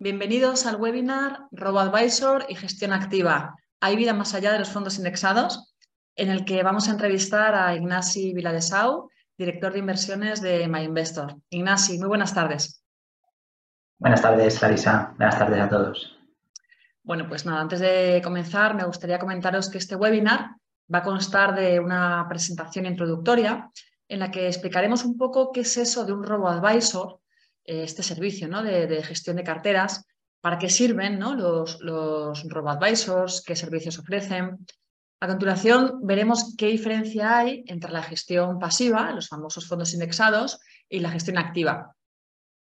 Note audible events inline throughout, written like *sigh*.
Bienvenidos al webinar RoboAdvisor y Gestión Activa. ¿Hay vida más allá de los fondos indexados? En el que vamos a entrevistar a Ignasi Viladesau, director de inversiones de MyInvestor. Ignasi, muy buenas tardes. Buenas tardes, Larisa. Buenas tardes a todos. Bueno, pues nada, antes de comenzar me gustaría comentaros que este webinar va a constar de una presentación introductoria en la que explicaremos un poco qué es eso de un robo-advisor, eh, este servicio ¿no? de, gestión de carteras, para qué sirven ¿no? los, los robo-advisors, qué servicios ofrecen. A continuación veremos qué diferencia hay entre la gestión pasiva, los famosos fondos indexados, y la gestión activa.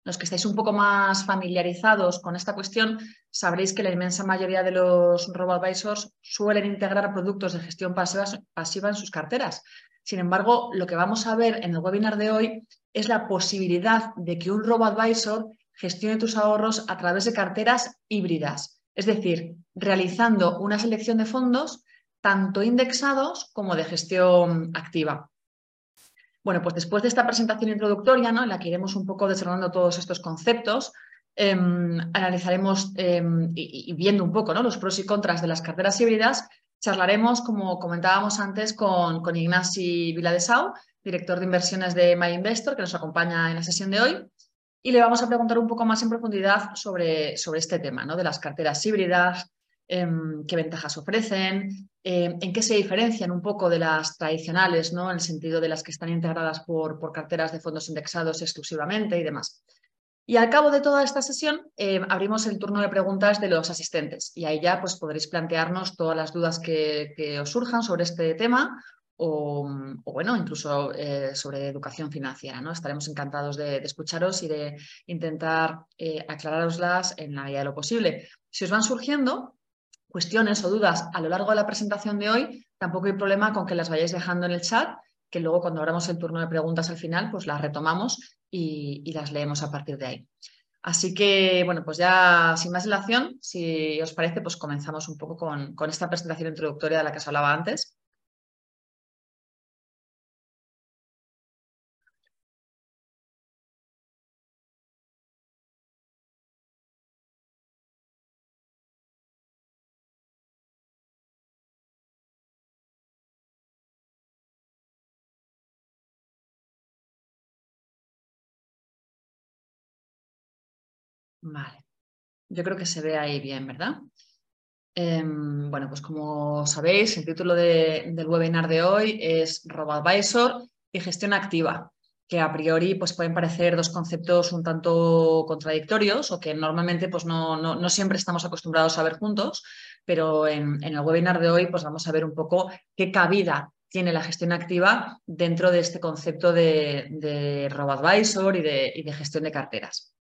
Los que estáis un poco más familiarizados con esta cuestión sabréis que la inmensa mayoría de los robo-advisors suelen integrar productos de gestión pasiva en sus carteras, sin embargo, lo que vamos a ver en el webinar de hoy es la posibilidad de que un robo-advisor gestione tus ahorros a través de carteras híbridas, es decir, realizando una selección de fondos tanto indexados como de gestión activa. Bueno, pues después de esta presentación introductoria, ¿no? en la que iremos un poco desarrollando todos estos conceptos, em, analizaremos em, y, viendo un poco ¿no? los pros y contras de las carteras híbridas, Charlaremos, como comentábamos antes, con, con Ignasi Viladesau, director de inversiones de MyInvestor, que nos acompaña en la sesión de hoy. Y le vamos a preguntar un poco más en profundidad sobre, sobre este tema, ¿no? de las carteras híbridas, em, qué ventajas ofrecen, em, en qué se diferencian un poco de las tradicionales, ¿no? en el sentido de las que están integradas por, por carteras de fondos indexados exclusivamente y demás. Y al cabo de toda esta sesión eh, abrimos el turno de preguntas de los asistentes y ahí ya pues, podréis plantearnos todas las dudas que, os surjan sobre este tema o, bueno, incluso eh, sobre educación financiera. ¿no? Estaremos encantados de, escucharos y de intentar eh, aclararoslas en la medida de lo posible. Si os van surgiendo cuestiones o dudas a lo largo de la presentación de hoy, tampoco hay problema con que las vayáis dejando en el chat que luego cuando abramos el turno de preguntas al final, pues las retomamos y, las leemos a partir de ahí. Así que, bueno, pues ya sin más dilación, si os parece, pues comenzamos un poco con, con esta presentación introductoria de la que os hablaba antes. Vale. Yo creo que se ve ahí bien, ¿verdad? Em, bueno, pues como sabéis, el título del webinar de hoy es RoboAdvisor y gestión activa, que a priori pues, pueden parecer dos conceptos un tanto contradictorios o que normalmente pues, no, siempre estamos acostumbrados a ver juntos, pero en, el webinar de hoy pues, vamos a ver un poco qué cabida tiene la gestión activa dentro de este concepto de, de RoboAdvisor y de gestión de carteras.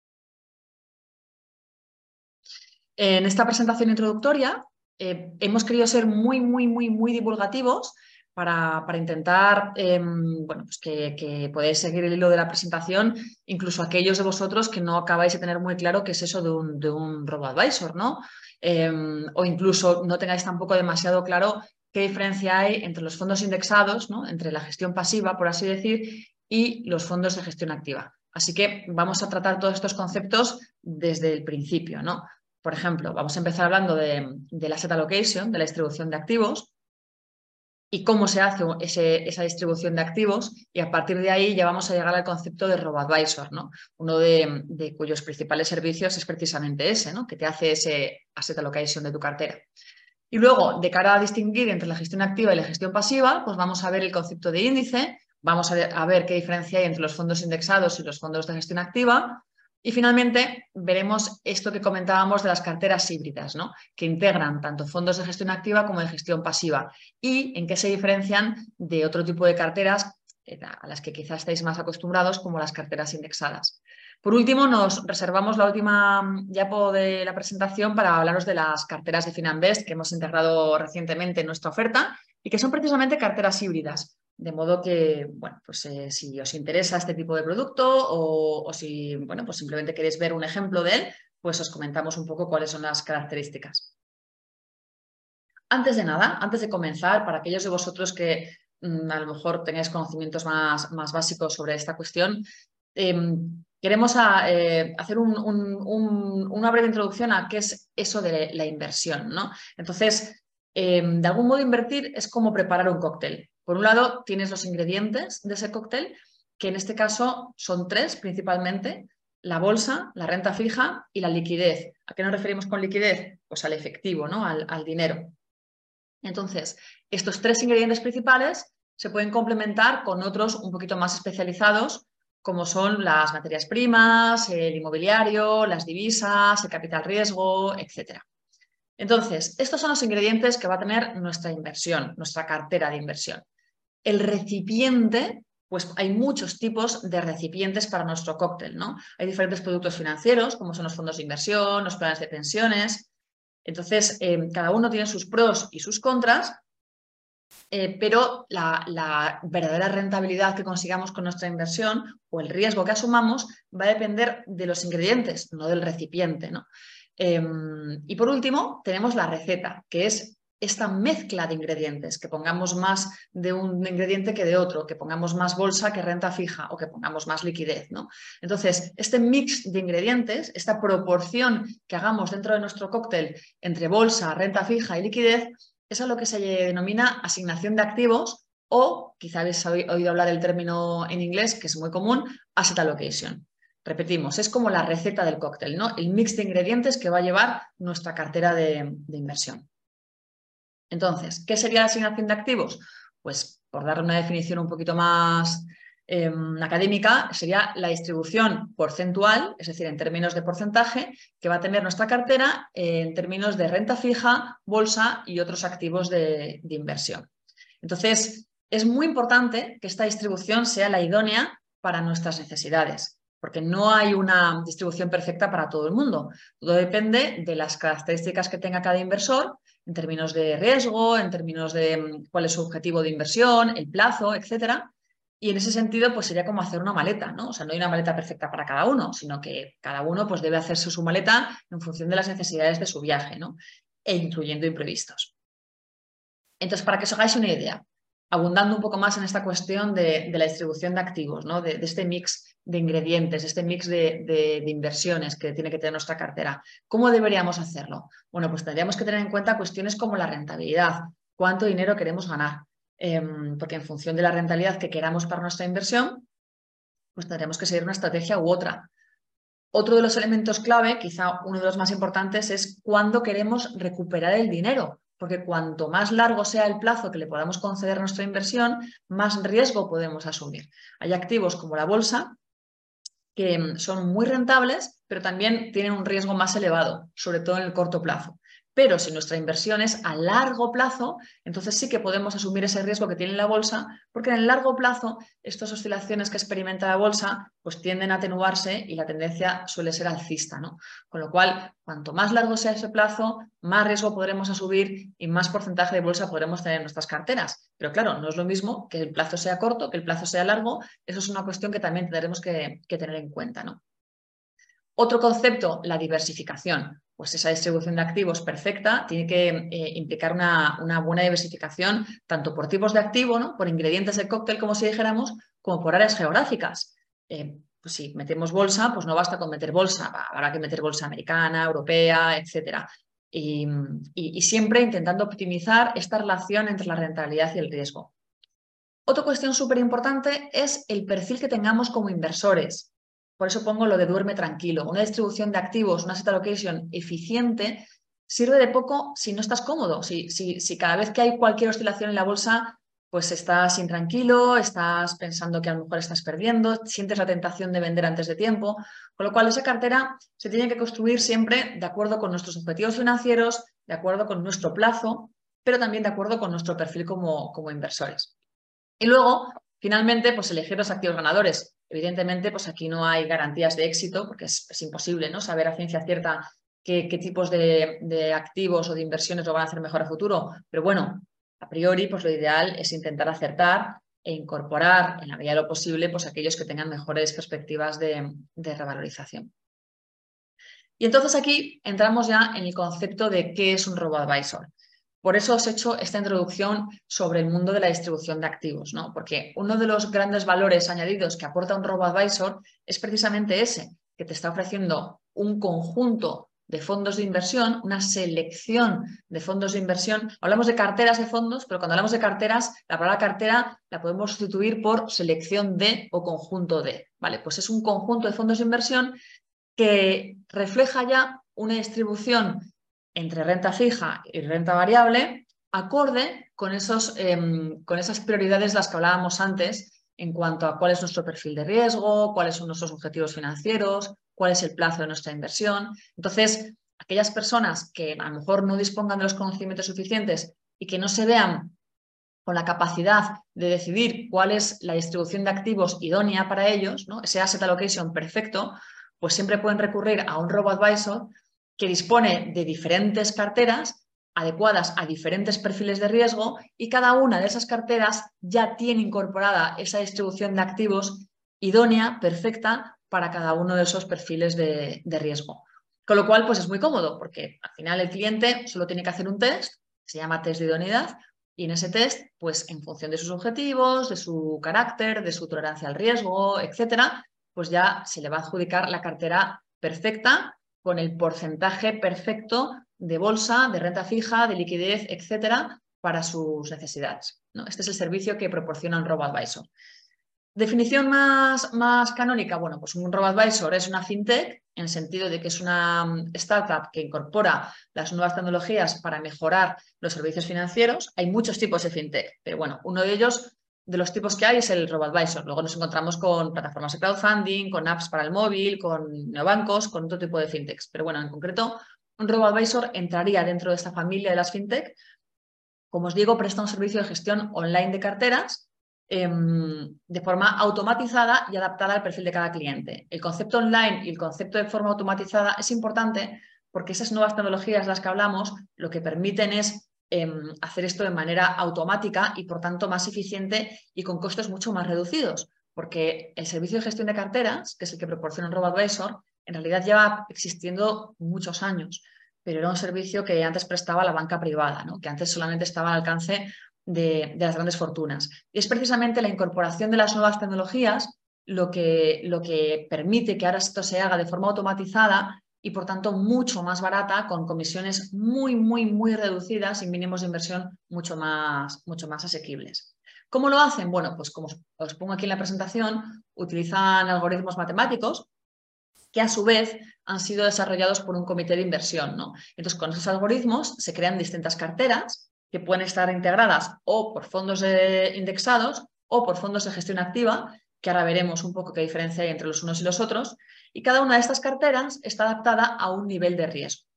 En esta presentación introductoria eh, hemos querido ser muy, muy, muy, muy divulgativos para, intentar em, bueno, pues que, podáis seguir el hilo de la presentación, incluso aquellos de vosotros que no acabáis de tener muy claro qué es eso de un, de un robo-advisor, ¿no? Em, o incluso no tengáis tampoco demasiado claro qué diferencia hay entre los fondos indexados, ¿no? entre la gestión pasiva, por así decir, y los fondos de gestión activa. Así que vamos a tratar todos estos conceptos desde el principio, ¿no? Por ejemplo, vamos a empezar hablando de, la asset allocation, de la distribución de activos, y cómo se hace esa distribución de activos y a partir de ahí ya vamos a llegar al concepto de robo-advisor, ¿no? uno de, cuyos principales servicios es precisamente ese, ¿no? que te hace ese asset allocation de tu cartera. Y luego, de cara a distinguir entre la gestión activa y la gestión pasiva, pues vamos a ver el concepto de índice, vamos a ver qué diferencia hay entre los fondos indexados y los fondos de gestión activa, y finalmente veremos esto que comentábamos de las carteras híbridas, ¿no? que integran tanto fondos de gestión activa como de gestión pasiva y en qué se diferencian de otro tipo de carteras eh, a las que quizás estáis más acostumbrados como las carteras indexadas. Por último, nos reservamos la última yapo de la presentación para hablaros de las carteras de Finanbest que hemos integrado recientemente en nuestra oferta y que son precisamente carteras híbridas. De modo que, bueno, pues eh, si os interesa este tipo de producto o, si, bueno, pues simplemente queréis ver un ejemplo de él, pues os comentamos un poco cuáles son las características. Antes de nada, antes de comenzar, para aquellos de vosotros que mm, a lo mejor tengáis conocimientos más, más, básicos sobre esta cuestión, em, queremos eh, hacer una breve introducción a qué es eso de la inversión. ¿no? Entonces, em, de algún modo invertir es como preparar un cóctel. Por un lado, tienes los ingredientes de ese cóctel, que en este caso son tres principalmente, la bolsa, la renta fija y la liquidez. ¿A qué nos referimos con liquidez? Pues al efectivo, ¿no? al, al dinero. Entonces, estos tres ingredientes principales se pueden complementar con otros un poquito más especializados, como son las materias primas, el inmobiliario, las divisas, el capital riesgo, etc. Entonces, estos son los ingredientes que va a tener nuestra inversión, nuestra cartera de inversión. El recipiente, pues hay muchos tipos de recipientes para nuestro cóctel, ¿no? Hay diferentes productos financieros, como son los fondos de inversión, los planes de pensiones. Entonces, eh, cada uno tiene sus pros y sus contras eh, pero la, verdadera rentabilidad que consigamos con nuestra inversión o el riesgo que asumamos va a depender de los ingredientes, no del recipiente. Em, y por último, tenemos la receta, que es esta mezcla de ingredientes, que pongamos más de un ingrediente que de otro, que pongamos más bolsa que renta fija o que pongamos más liquidez. ¿no? Entonces, este mix de ingredientes, esta proporción que hagamos dentro de nuestro cóctel entre bolsa, renta fija y liquidez, es lo que se denomina asignación de activos o, quizá habéis oído hablar del término en inglés, que es muy común, asset allocation. Repetimos, es como la receta del cóctel, ¿no? El mix de ingredientes que va a llevar nuestra cartera de, inversión. Entonces, ¿qué sería la asignación de activos? Pues, por dar una definición un poquito más Em, académica sería la distribución porcentual, es decir, en términos de porcentaje, que va a tener nuestra cartera en términos de renta fija, bolsa y otros activos de inversión. Entonces, es muy importante que esta distribución sea la idónea para nuestras necesidades, porque no hay una distribución perfecta para todo el mundo. Todo depende de las características que tenga cada inversor en términos de riesgo, en términos de mm, cuál es su objetivo de inversión, el plazo, etcétera. Y en ese sentido, pues sería como hacer una maleta, ¿no? O sea, no hay una maleta perfecta para cada uno, sino que cada uno pues, debe hacerse su maleta en función de las necesidades de su viaje, ¿no? E incluyendo imprevistos. Entonces, para que os hagáis una idea, abundando un poco más en esta cuestión de, la distribución de activos, ¿no? de, este mix de ingredientes, este mix de, de, inversiones que tiene que tener nuestra cartera. ¿Cómo deberíamos hacerlo? Bueno, pues tendríamos que tener en cuenta cuestiones como la rentabilidad, cuánto dinero queremos ganar, Em, porque en función de la rentabilidad que queramos para nuestra inversión, pues tendremos que seguir una estrategia u otra. Otro de los elementos clave, quizá uno de los más importantes, es cuándo queremos recuperar el dinero, porque cuanto más largo sea el plazo que le podamos conceder nuestra inversión, más riesgo podemos asumir. Hay activos como la bolsa que em, son muy rentables, pero también tienen un riesgo más elevado, sobre todo en el corto plazo. Pero si nuestra inversión es a largo plazo, entonces sí que podemos asumir ese riesgo que tiene la bolsa, porque en el largo plazo estas oscilaciones que experimenta la bolsa pues tienden a atenuarse y la tendencia suele ser alcista. ¿no? Con lo cual, cuanto más largo sea ese plazo, más riesgo podremos asumir y más porcentaje de bolsa podremos tener en nuestras carteras. Pero claro, no es lo mismo que el plazo sea corto, que el plazo sea largo. Eso es una cuestión que también tendremos que, tener en cuenta. ¿no? Otro concepto, la diversificación pues esa distribución de activos perfecta tiene que eh, implicar una, buena diversificación tanto por tipos de activo, ¿no? por ingredientes de cóctel, como si dijéramos, como por áreas geográficas. Eh, pues si metemos bolsa, pues no basta con meter bolsa, habrá que meter bolsa americana, europea, etc. Y, y siempre intentando optimizar esta relación entre la rentabilidad y el riesgo. Otra cuestión súper importante es el perfil que tengamos como inversores. Por eso pongo lo de duerme tranquilo. Una distribución de activos, una asset allocation eficiente, sirve de poco si no estás cómodo. Si, si, cada vez que hay cualquier oscilación en la bolsa, pues estás intranquilo, estás pensando que a lo mejor estás perdiendo, sientes la tentación de vender antes de tiempo. Con lo cual, esa cartera se tiene que construir siempre de acuerdo con nuestros objetivos financieros, de acuerdo con nuestro plazo, pero también de acuerdo con nuestro perfil como, como inversores. Y luego, finalmente, pues elegir los activos ganadores. Evidentemente, pues aquí no hay garantías de éxito porque es, imposible ¿no? saber a ciencia cierta qué, tipos de, activos o de inversiones lo van a hacer mejor a futuro. Pero bueno, a priori, pues lo ideal es intentar acertar e incorporar en la medida de lo posible pues aquellos que tengan mejores perspectivas de, de revalorización. Y entonces aquí entramos ya en el concepto de qué es un robo-advisor. Por eso os he hecho esta introducción sobre el mundo de la distribución de activos, ¿no? Porque uno de los grandes valores añadidos que aporta un robo-advisor es precisamente ese, que te está ofreciendo un conjunto de fondos de inversión, una selección de fondos de inversión. Hablamos de carteras de fondos, pero cuando hablamos de carteras, la palabra cartera la podemos sustituir por selección de o conjunto de. Vale, pues es un conjunto de fondos de inversión que refleja ya una distribución entre renta fija y renta variable, acorde con, esos, em, con esas prioridades de las que hablábamos antes en cuanto a cuál es nuestro perfil de riesgo, cuáles son nuestros objetivos financieros, cuál es el plazo de nuestra inversión. Entonces, aquellas personas que a lo mejor no dispongan de los conocimientos suficientes y que no se vean con la capacidad de decidir cuál es la distribución de activos idónea para ellos, ¿no? ese asset allocation perfecto, pues siempre pueden recurrir a un robo-advisor que dispone de diferentes carteras adecuadas a diferentes perfiles de riesgo y cada una de esas carteras ya tiene incorporada esa distribución de activos idónea, perfecta para cada uno de esos perfiles de, riesgo. Con lo cual, pues es muy cómodo porque al final el cliente solo tiene que hacer un test, se llama test de idoneidad, y en ese test, pues en función de sus objetivos, de su carácter, de su tolerancia al riesgo, etcétera, pues ya se le va a adjudicar la cartera perfecta con el porcentaje perfecto de bolsa, de renta fija, de liquidez, etcétera, para sus necesidades. Este es el servicio que proporciona un robo-advisor. Definición más, más canónica, bueno, pues un robo-advisor es una fintech en el sentido de que es una mm, startup que incorpora las nuevas tecnologías para mejorar los servicios financieros. Hay muchos tipos de fintech, pero bueno, uno de ellos de los tipos que hay es el RoboAdvisor. Luego nos encontramos con plataformas de crowdfunding, con apps para el móvil, con neobancos, con otro tipo de fintechs. Pero bueno, en concreto, un RoboAdvisor entraría dentro de esta familia de las fintech. Como os digo, presta un servicio de gestión online de carteras em, de forma automatizada y adaptada al perfil de cada cliente. El concepto online y el concepto de forma automatizada es importante porque esas nuevas tecnologías de las que hablamos lo que permiten es Em, hacer esto de manera automática y por tanto más eficiente y con costes mucho más reducidos. Porque el servicio de gestión de carteras, que es el que proporciona RoboAdvisor, en realidad lleva existiendo muchos años, pero era un servicio que antes prestaba la banca privada, ¿no? que antes solamente estaba al alcance de, las grandes fortunas. Y es precisamente la incorporación de las nuevas tecnologías lo que, lo que permite que ahora esto se haga de forma automatizada y por tanto mucho más barata, con comisiones muy, muy, muy reducidas y mínimos de inversión mucho más, mucho más asequibles. ¿Cómo lo hacen? Bueno, pues como os pongo aquí en la presentación, utilizan algoritmos matemáticos que a su vez han sido desarrollados por un comité de inversión. ¿no? Entonces, con esos algoritmos se crean distintas carteras que pueden estar integradas o por fondos indexados o por fondos de gestión activa, que ahora veremos un poco qué diferencia hay entre los unos y los otros, y cada una de estas carteras está adaptada a un nivel de riesgo.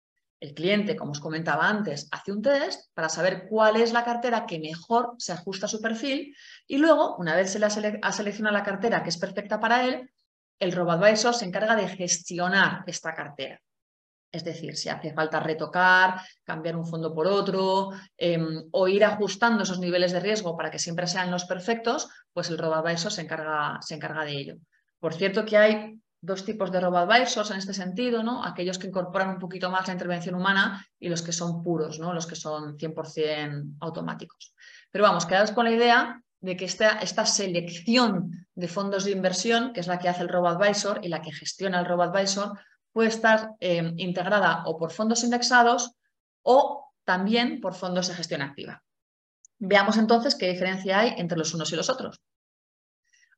El cliente, como os comentaba antes, hace un test para saber cuál es la cartera que mejor se ajusta a su perfil y luego, una vez se le ha seleccionado la cartera que es perfecta para él, el RoboAdvisor se encarga de gestionar esta cartera. Es decir, si hace falta retocar, cambiar un fondo por otro em, o ir ajustando esos niveles de riesgo para que siempre sean los perfectos, pues el RoboAdvisor se encarga, se encarga de ello. Por cierto que hay dos tipos de robo-advisors en este sentido, ¿no? Aquellos que incorporan un poquito más la intervención humana y los que son puros, ¿no? Los que son 100% automáticos. Pero vamos, quedaos con la idea de que esta, esta, selección de fondos de inversión, que es la que hace el robo-advisor y la que gestiona el robo-advisor, puede estar eh, integrada o por fondos indexados o también por fondos de gestión activa. Veamos entonces qué diferencia hay entre los unos y los otros.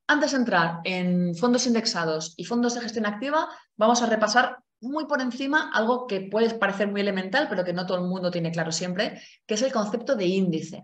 Antes de entrar en fondos indexados y fondos de gestión activa, vamos a repasar muy por encima algo que puede parecer muy elemental, pero que no todo el mundo tiene claro siempre, que es el concepto de índice.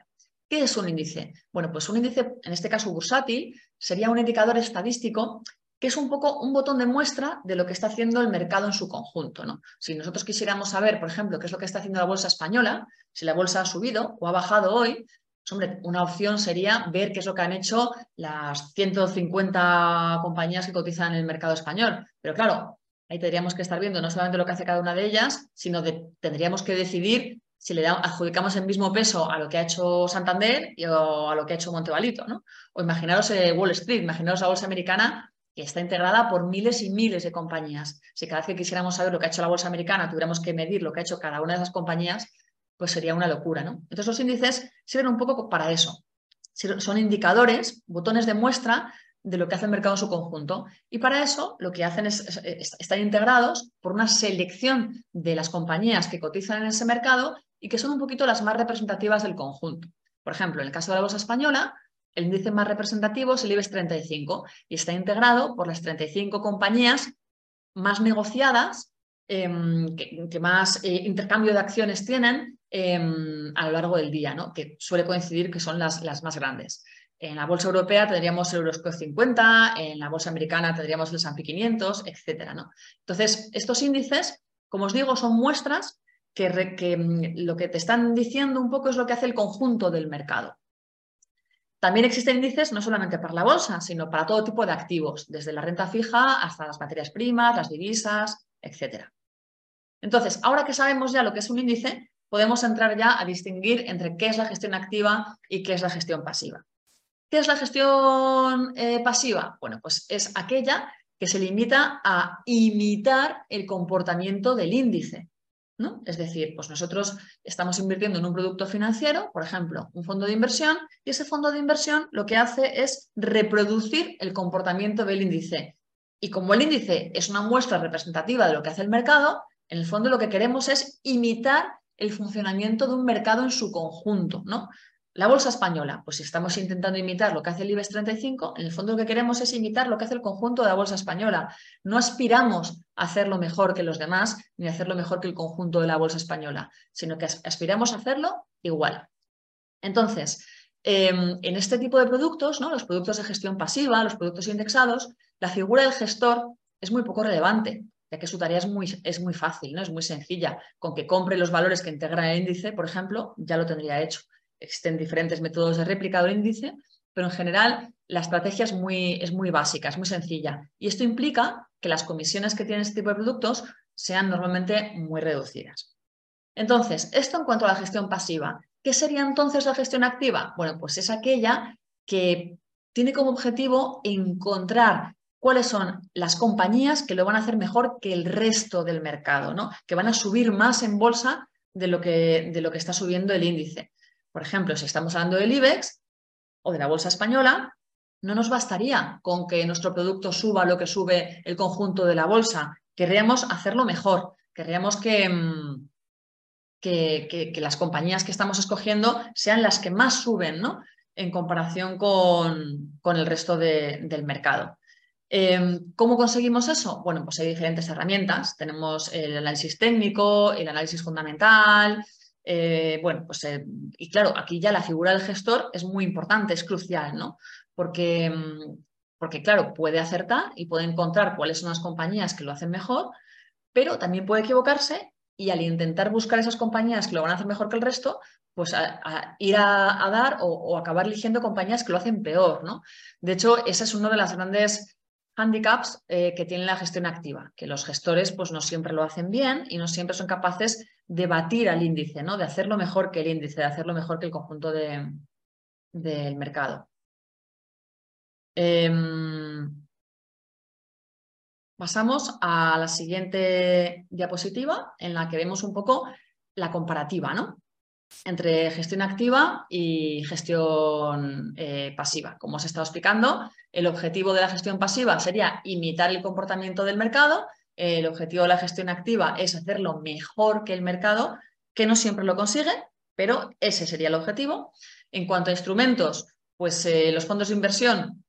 ¿Qué es un índice? Bueno, pues un índice, en este caso bursátil, sería un indicador estadístico que es un poco un botón de muestra de lo que está haciendo el mercado en su conjunto. ¿no? Si nosotros quisiéramos saber, por ejemplo, qué es lo que está haciendo la bolsa española, si la bolsa ha subido o ha bajado hoy, pues, hombre, una opción sería ver qué es lo que han hecho las 150 compañías que cotizan en el mercado español. Pero claro, ahí tendríamos que estar viendo no solamente lo que hace cada una de ellas, sino que tendríamos que decidir si le adjudicamos el mismo peso a lo que ha hecho Santander o a lo que ha hecho Montevalito, ¿no? O imaginaros eh, Wall Street, imaginaros la bolsa americana que está integrada por miles y miles de compañías. Si cada vez que quisiéramos saber lo que ha hecho la bolsa americana tuviéramos que medir lo que ha hecho cada una de esas compañías, pues sería una locura, ¿no? Entonces los índices sirven un poco para eso. Son indicadores, botones de muestra de lo que hace el mercado en su conjunto. Y para eso lo que hacen es, estar integrados por una selección de las compañías que cotizan en ese mercado y que son un poquito las más representativas del conjunto. Por ejemplo, en el caso de la bolsa española, el índice más representativo es el IBEX 35 y está integrado por las 35 compañías más negociadas, em, que, más eh, intercambio de acciones tienen em, a lo largo del día, ¿no? que suele coincidir que son las, las más grandes. En la bolsa europea tendríamos el Euroscore 50, en la bolsa americana tendríamos el S&P 500, etc. ¿no? Entonces, estos índices, como os digo, son muestras que, que mm, lo que te están diciendo un poco es lo que hace el conjunto del mercado. También existen índices no solamente para la bolsa, sino para todo tipo de activos, desde la renta fija hasta las materias primas, las divisas, etc. Entonces, ahora que sabemos ya lo que es un índice, podemos entrar ya a distinguir entre qué es la gestión activa y qué es la gestión pasiva. ¿Qué es la gestión eh, pasiva? Bueno, pues es aquella que se limita a imitar el comportamiento del índice. Es decir, pues nosotros estamos invirtiendo en un producto financiero, por ejemplo, un fondo de inversión, y ese fondo de inversión lo que hace es reproducir el comportamiento del índice. Y como el índice es una muestra representativa de lo que hace el mercado, en el fondo lo que queremos es imitar el funcionamiento de un mercado en su conjunto, ¿no? La bolsa española, pues si estamos intentando imitar lo que hace el IBEX 35, en el fondo lo que queremos es imitar lo que hace el conjunto de la bolsa española. No aspiramos a hacerlo mejor que los demás ni a hacerlo mejor que el conjunto de la bolsa española, sino que aspiramos a hacerlo igual. Entonces, em, en este tipo de productos, ¿no? los productos de gestión pasiva, los productos indexados, la figura del gestor es muy poco relevante, ya que su tarea es muy, es muy fácil, ¿no? es muy sencilla. Con que compre los valores que integra el índice, por ejemplo, ya lo tendría hecho. Existen diferentes métodos de réplica del índice, pero en general la estrategia es muy, es muy básica, es muy sencilla. Y esto implica que las comisiones que tienen este tipo de productos sean normalmente muy reducidas. Entonces, esto en cuanto a la gestión pasiva. ¿Qué sería entonces la gestión activa? Bueno, pues es aquella que tiene como objetivo encontrar cuáles son las compañías que lo van a hacer mejor que el resto del mercado, ¿no? que van a subir más en bolsa de lo que, de lo que está subiendo el índice. Por ejemplo, si estamos hablando del IBEX o de la bolsa española, no nos bastaría con que nuestro producto suba lo que sube el conjunto de la bolsa. Querríamos hacerlo mejor. Querríamos que, mm, que, las compañías que estamos escogiendo sean las que más suben ¿no? en comparación con, el resto del mercado. Em, ¿Cómo conseguimos eso? Bueno, pues hay diferentes herramientas. Tenemos el análisis técnico, el análisis fundamental, eh, bueno, pues, eh, y claro, aquí ya la figura del gestor es muy importante, es crucial, ¿no? Porque, mm, porque, claro, puede acertar y puede encontrar cuáles son las compañías que lo hacen mejor, pero también puede equivocarse y al intentar buscar esas compañías que lo van a hacer mejor que el resto, pues ir a, dar o, acabar eligiendo compañías que lo hacen peor, ¿no? De hecho, esa es una de las grandes handicaps eh, que tiene la gestión activa, que los gestores pues no siempre lo hacen bien y no siempre son capaces de batir al índice, ¿no? de hacerlo mejor que el índice, de hacerlo mejor que el conjunto del mercado. Em, pasamos a la siguiente diapositiva en la que vemos un poco la comparativa, ¿no? entre gestión activa y gestión eh, pasiva. Como os he estado explicando, el objetivo de la gestión pasiva sería imitar el comportamiento del mercado, el objetivo de la gestión activa es hacerlo mejor que el mercado, que no siempre lo consigue, pero ese sería el objetivo. En cuanto a instrumentos, pues eh, los fondos de inversión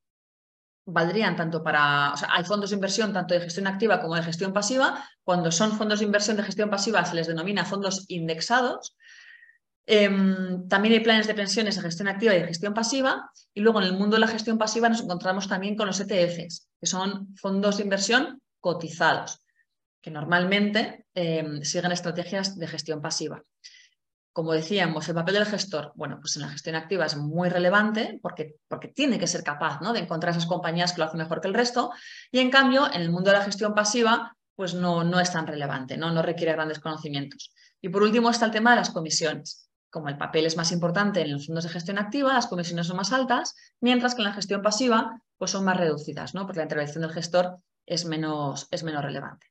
valdrían tanto para, o sea, hay fondos de inversión tanto de gestión activa como de gestión pasiva. Cuando son fondos de inversión de gestión pasiva se les denomina fondos indexados Em, también hay planes de pensiones de gestión activa y de gestión pasiva. Y luego en el mundo de la gestión pasiva nos encontramos también con los ETFs, que son fondos de inversión cotizados, que normalmente em, siguen estrategias de gestión pasiva. Como decíamos, el papel del gestor, bueno, pues en la gestión activa es muy relevante porque, porque tiene que ser capaz ¿no? de encontrar esas compañías que lo hacen mejor que el resto. Y en cambio, en el mundo de la gestión pasiva, pues no, no es tan relevante, ¿no? no requiere grandes conocimientos. Y por último está el tema de las comisiones como el papel es más importante en los fondos de gestión activa, las comisiones son más altas, mientras que en la gestión pasiva pues son más reducidas, ¿no? porque la intervención del gestor es menos, es menos relevante.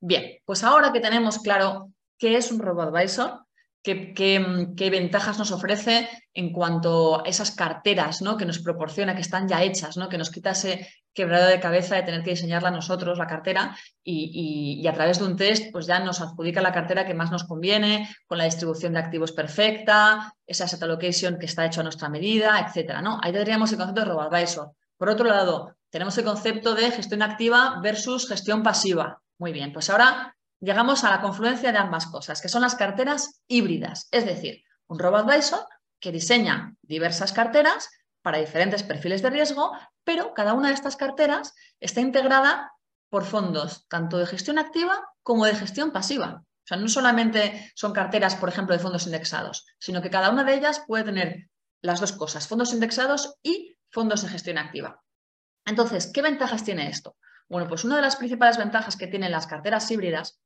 Bien, pues ahora que tenemos claro qué es un robo-advisor, qué, ventajas nos ofrece en cuanto a esas carteras ¿no? que nos proporciona, que están ya hechas, ¿no? que nos quita ese quebrado de cabeza de tener que diseñarla nosotros, la cartera, y, a través de un test pues ya nos adjudica la cartera que más nos conviene, con la distribución de activos perfecta, esa asset allocation que está hecho a nuestra medida, etc. ¿no? Ahí tendríamos el concepto de robo-advisor. Por otro lado, tenemos el concepto de gestión activa versus gestión pasiva. Muy bien, pues ahora llegamos a la confluencia de ambas cosas, que son las carteras híbridas, es decir, un robo-advisor que diseña diversas carteras para diferentes perfiles de riesgo, pero cada una de estas carteras está integrada por fondos tanto de gestión activa como de gestión pasiva. O sea, no solamente son carteras, por ejemplo, de fondos indexados, sino que cada una de ellas puede tener las dos cosas, fondos indexados y fondos de gestión activa. Entonces, ¿qué ventajas tiene esto? Bueno, pues una de las principales ventajas que tienen las carteras híbridas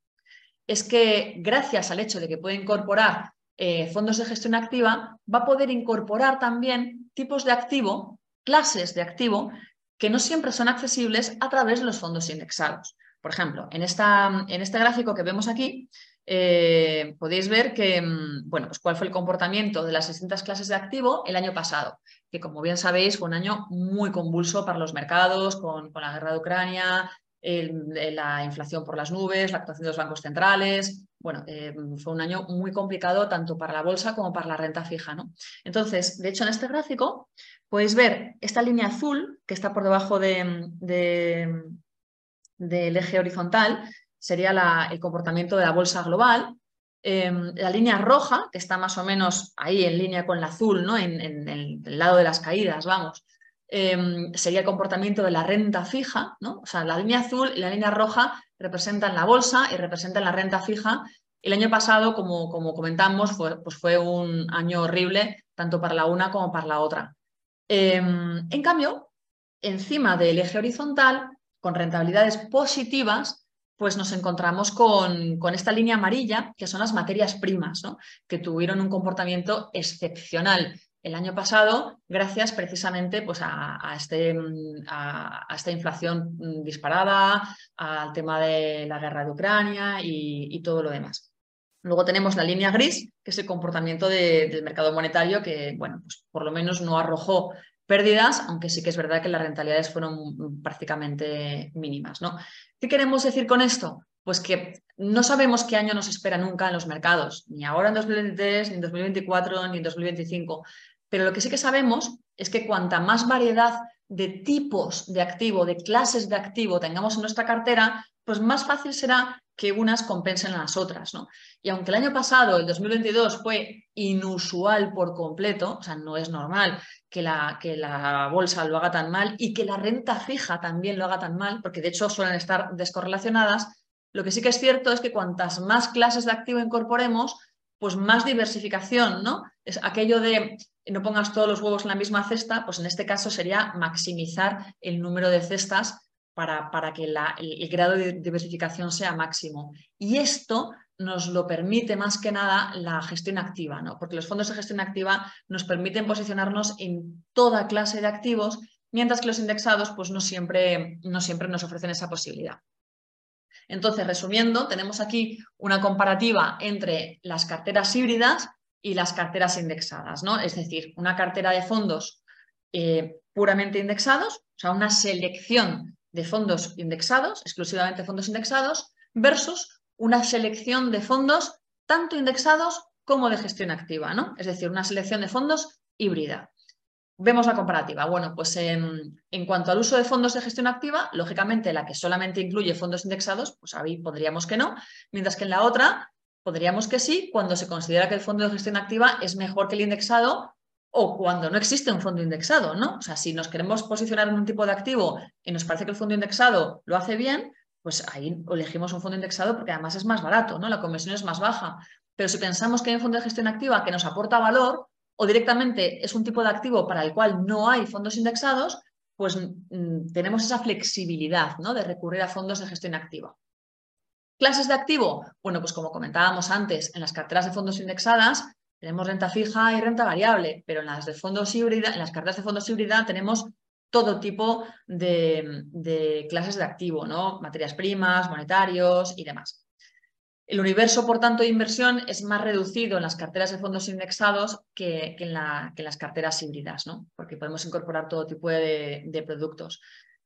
es que gracias al hecho de que puede incorporar eh, fondos de gestión activa, va a poder incorporar también tipos de activo, clases de activo, que no siempre son accesibles a través de los fondos indexados. Por ejemplo, en, esta, en este gráfico que vemos aquí, eh, podéis ver que, mm, bueno, pues cuál fue el comportamiento de las distintas clases de activo el año pasado, que como bien sabéis fue un año muy convulso para los mercados, con, la guerra de Ucrania, la inflación por las nubes, la actuación de los bancos centrales. Bueno, eh, fue un año muy complicado tanto para la bolsa como para la renta fija. ¿no? Entonces, de hecho, en este gráfico podéis ver esta línea azul que está por debajo de, del eje horizontal, sería el comportamiento de la bolsa global. Em, la línea roja, que está más o menos ahí en línea con la azul, ¿no? en, el lado de las caídas, vamos, Em, sería el comportamiento de la renta fija, ¿no? O sea, la línea azul y la línea roja representan la bolsa y representan la renta fija. El año pasado, como, como comentamos, fue, pues fue un año horrible, tanto para la una como para la otra. Em, en cambio, encima del eje horizontal, con rentabilidades positivas, pues nos encontramos con, con, esta línea amarilla, que son las materias primas, que tuvieron un comportamiento excepcional el año pasado gracias precisamente pues, a, este, a, esta inflación disparada, al tema de la guerra de Ucrania y, todo lo demás. Luego tenemos la línea gris, que es el comportamiento del mercado monetario, que bueno, pues por lo menos no arrojó pérdidas, aunque sí que es verdad que las rentabilidades fueron prácticamente mínimas. ¿no? ¿Qué queremos decir con esto? Pues que no sabemos qué año nos espera nunca en los mercados, ni ahora en 2023, ni en 2024, ni en 2025. Pero lo que sí que sabemos es que cuanta más variedad de tipos de activo, de clases de activo tengamos en nuestra cartera, pues más fácil será que unas compensen las otras. ¿no? Y aunque el año pasado, el 2022, fue inusual por completo, o sea, no es normal que la, que la bolsa lo haga tan mal y que la renta fija también lo haga tan mal, porque de hecho suelen estar descorrelacionadas, lo que sí que es cierto es que cuantas más clases de activo incorporemos, pues más diversificación, ¿no? Es aquello de no pongas todos los huevos en la misma cesta, pues en este caso sería maximizar el número de cestas para, para que el, grado de diversificación sea máximo. Y esto nos lo permite más que nada la gestión activa, ¿no? porque los fondos de gestión activa nos permiten posicionarnos en toda clase de activos, mientras que los indexados pues no siempre, no siempre nos ofrecen esa posibilidad. Entonces, resumiendo, tenemos aquí una comparativa entre las carteras híbridas y las carteras indexadas, ¿no? Es decir, una cartera de fondos eh, puramente indexados, o sea, una selección de fondos indexados, exclusivamente fondos indexados, versus una selección de fondos tanto indexados como de gestión activa, ¿no? Es decir, una selección de fondos híbrida. Vemos la comparativa. Bueno, pues en, en, cuanto al uso de fondos de gestión activa, lógicamente la que solamente incluye fondos indexados, pues ahí podríamos que no, mientras que en la otra Podríamos que sí cuando se considera que el fondo de gestión activa es mejor que el indexado o cuando no existe un fondo indexado, ¿no? O sea, si nos queremos posicionar en un tipo de activo y nos parece que el fondo indexado lo hace bien, pues ahí elegimos un fondo indexado porque además es más barato, ¿no? La conversión es más baja. Pero si pensamos que hay un fondo de gestión activa que nos aporta valor o directamente es un tipo de activo para el cual no hay fondos indexados, pues mm, tenemos esa flexibilidad, ¿no? De recurrir a fondos de gestión activa. ¿Clases de activo? Bueno, pues como comentábamos antes, en las carteras de fondos indexadas tenemos renta fija y renta variable, pero en las de fondos híbrida, en las carteras de fondos híbrida tenemos todo tipo de, clases de activo, ¿no? Materias primas, monetarios y demás. El universo, por tanto, de inversión es más reducido en las carteras de fondos indexados que, en, las carteras híbridas, ¿no? porque podemos incorporar todo tipo de, productos.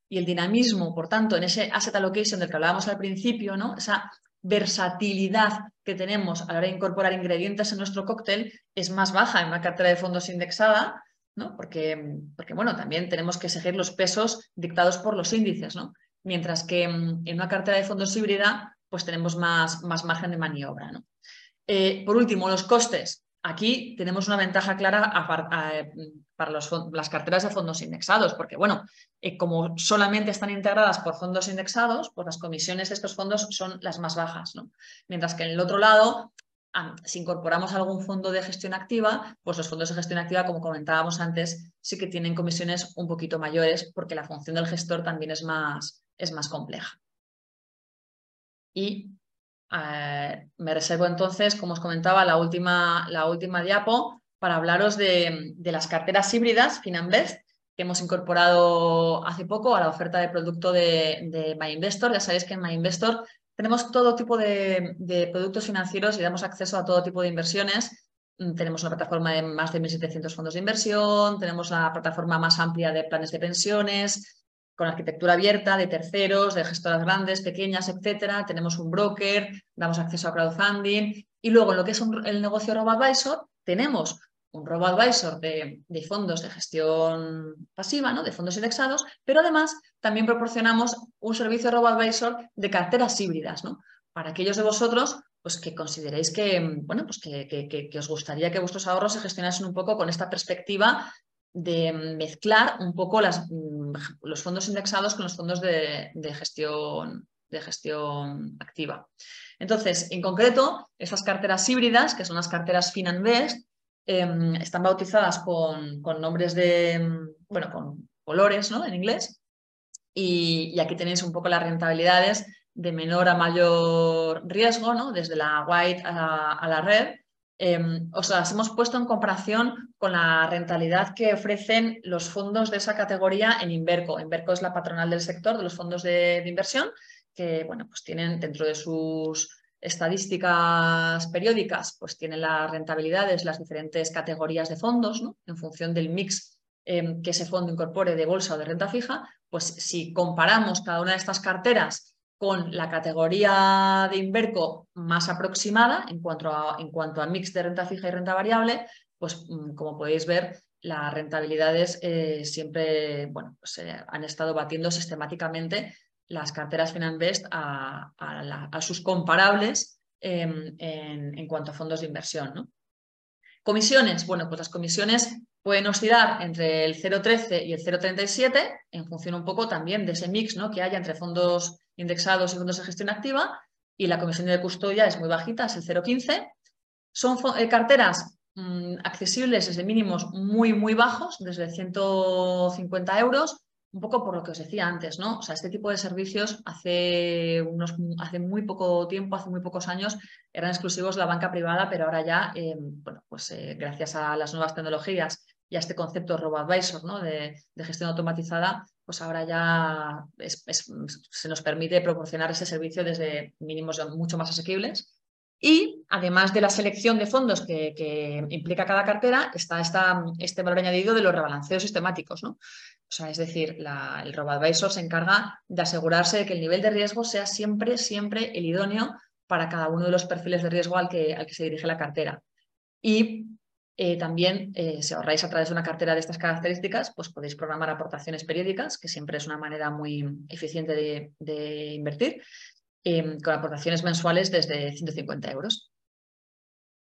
Y el dinamismo, por tanto, en ese asset allocation del que hablábamos al principio, ¿no? esa versatilidad que tenemos a la hora de incorporar ingredientes en nuestro cóctel es más baja en una cartera de fondos indexada, ¿no? porque, porque bueno, también tenemos que seguir los pesos dictados por los índices. ¿no? Mientras que mm, en una cartera de fondos híbrida pues tenemos más, más margen de maniobra. ¿no? Eh, por último, los costes. Aquí tenemos una ventaja clara para las carteras de fondos indexados, porque bueno, eh, como solamente están integradas por fondos indexados, pues las comisiones de estos fondos son las más bajas. ¿no? Mientras que en el otro lado, si incorporamos algún fondo de gestión activa, pues los fondos de gestión activa, como comentábamos antes, sí que tienen comisiones un poquito mayores porque la función del gestor también es más, es más compleja. Y eh, me reservo entonces, como os comentaba, la última, la última diapo para hablaros de, las carteras híbridas Finanbest que hemos incorporado hace poco a la oferta de producto de, de MyInvestor. Ya sabéis que en MyInvestor tenemos todo tipo de, productos financieros y damos acceso a todo tipo de inversiones. Mm, tenemos una plataforma de más de 1.700 fondos de inversión, tenemos la plataforma más amplia de planes de pensiones, con arquitectura abierta de terceros, de gestoras grandes, pequeñas, etcétera. Tenemos un broker, damos acceso a crowdfunding y luego en lo que es el negocio RoboAdvisor tenemos un RoboAdvisor de, de fondos de gestión pasiva, ¿no? de fondos indexados, pero además también proporcionamos un servicio RoboAdvisor de carteras híbridas, ¿no? para aquellos de vosotros pues que consideréis que, bueno, pues que, que, os gustaría que vuestros ahorros se gestionasen un poco con esta perspectiva de mezclar un poco las, mm, los fondos indexados con los fondos de, gestión, de gestión activa. Entonces, en concreto, esas carteras híbridas, que son las carteras Finanvest, em, están bautizadas con, nombres de, bueno, con colores ¿no? en inglés. Y, aquí tenéis un poco las rentabilidades de menor a mayor riesgo, ¿no? desde la white a la red, Em, os las hemos puesto en comparación con la rentabilidad que ofrecen los fondos de esa categoría en Inverco. Inverco es la patronal del sector de los fondos de, inversión que bueno, pues tienen dentro de sus estadísticas periódicas, pues tienen las rentabilidades, las diferentes categorías de fondos, en función del mix em, que ese fondo incorpore de bolsa o de renta fija, pues si comparamos cada una de estas carteras con la categoría de Inverco más aproximada en cuanto a, en cuanto a mix de renta fija y renta variable, pues mm, como podéis ver, las rentabilidades eh, siempre bueno, pues, eh, han estado batiendo sistemáticamente las carteras Finanbest a, sus comparables em, en, en, cuanto a fondos de inversión. ¿no? Comisiones, bueno, pues las comisiones pueden oscilar entre el 0,13 y el 0,37 en función un poco también de ese mix ¿no? que haya entre fondos indexados y fondos de gestión activa y la comisión de custodia es muy bajita, es el 0,15. Son eh, carteras mm, accesibles desde mínimos muy, muy bajos, desde 150 euros, un poco por lo que os decía antes, ¿no? O sea, este tipo de servicios hace, unos, hace muy poco tiempo, hace muy pocos años, eran exclusivos de la banca privada, pero ahora ya, eh, bueno, pues eh, gracias a las nuevas tecnologías y a este concepto RoboAdvisor, ¿no? De, gestión automatizada, pues ahora ya se nos permite proporcionar ese servicio desde mínimos mucho más asequibles. Y además de la selección de fondos que, implica cada cartera, está este valor añadido de los rebalanceos sistemáticos. ¿no? O sea, es decir, el RoboAdvisor se encarga de asegurarse de que el nivel de riesgo sea siempre, siempre el idóneo para cada uno de los perfiles de riesgo al que, se dirige la cartera. Y eh, también, eh, si ahorráis a través de una cartera de estas características, pues podéis programar aportaciones periódicas, que siempre es una manera muy eficiente de, invertir, em, con aportaciones mensuales desde 150 euros.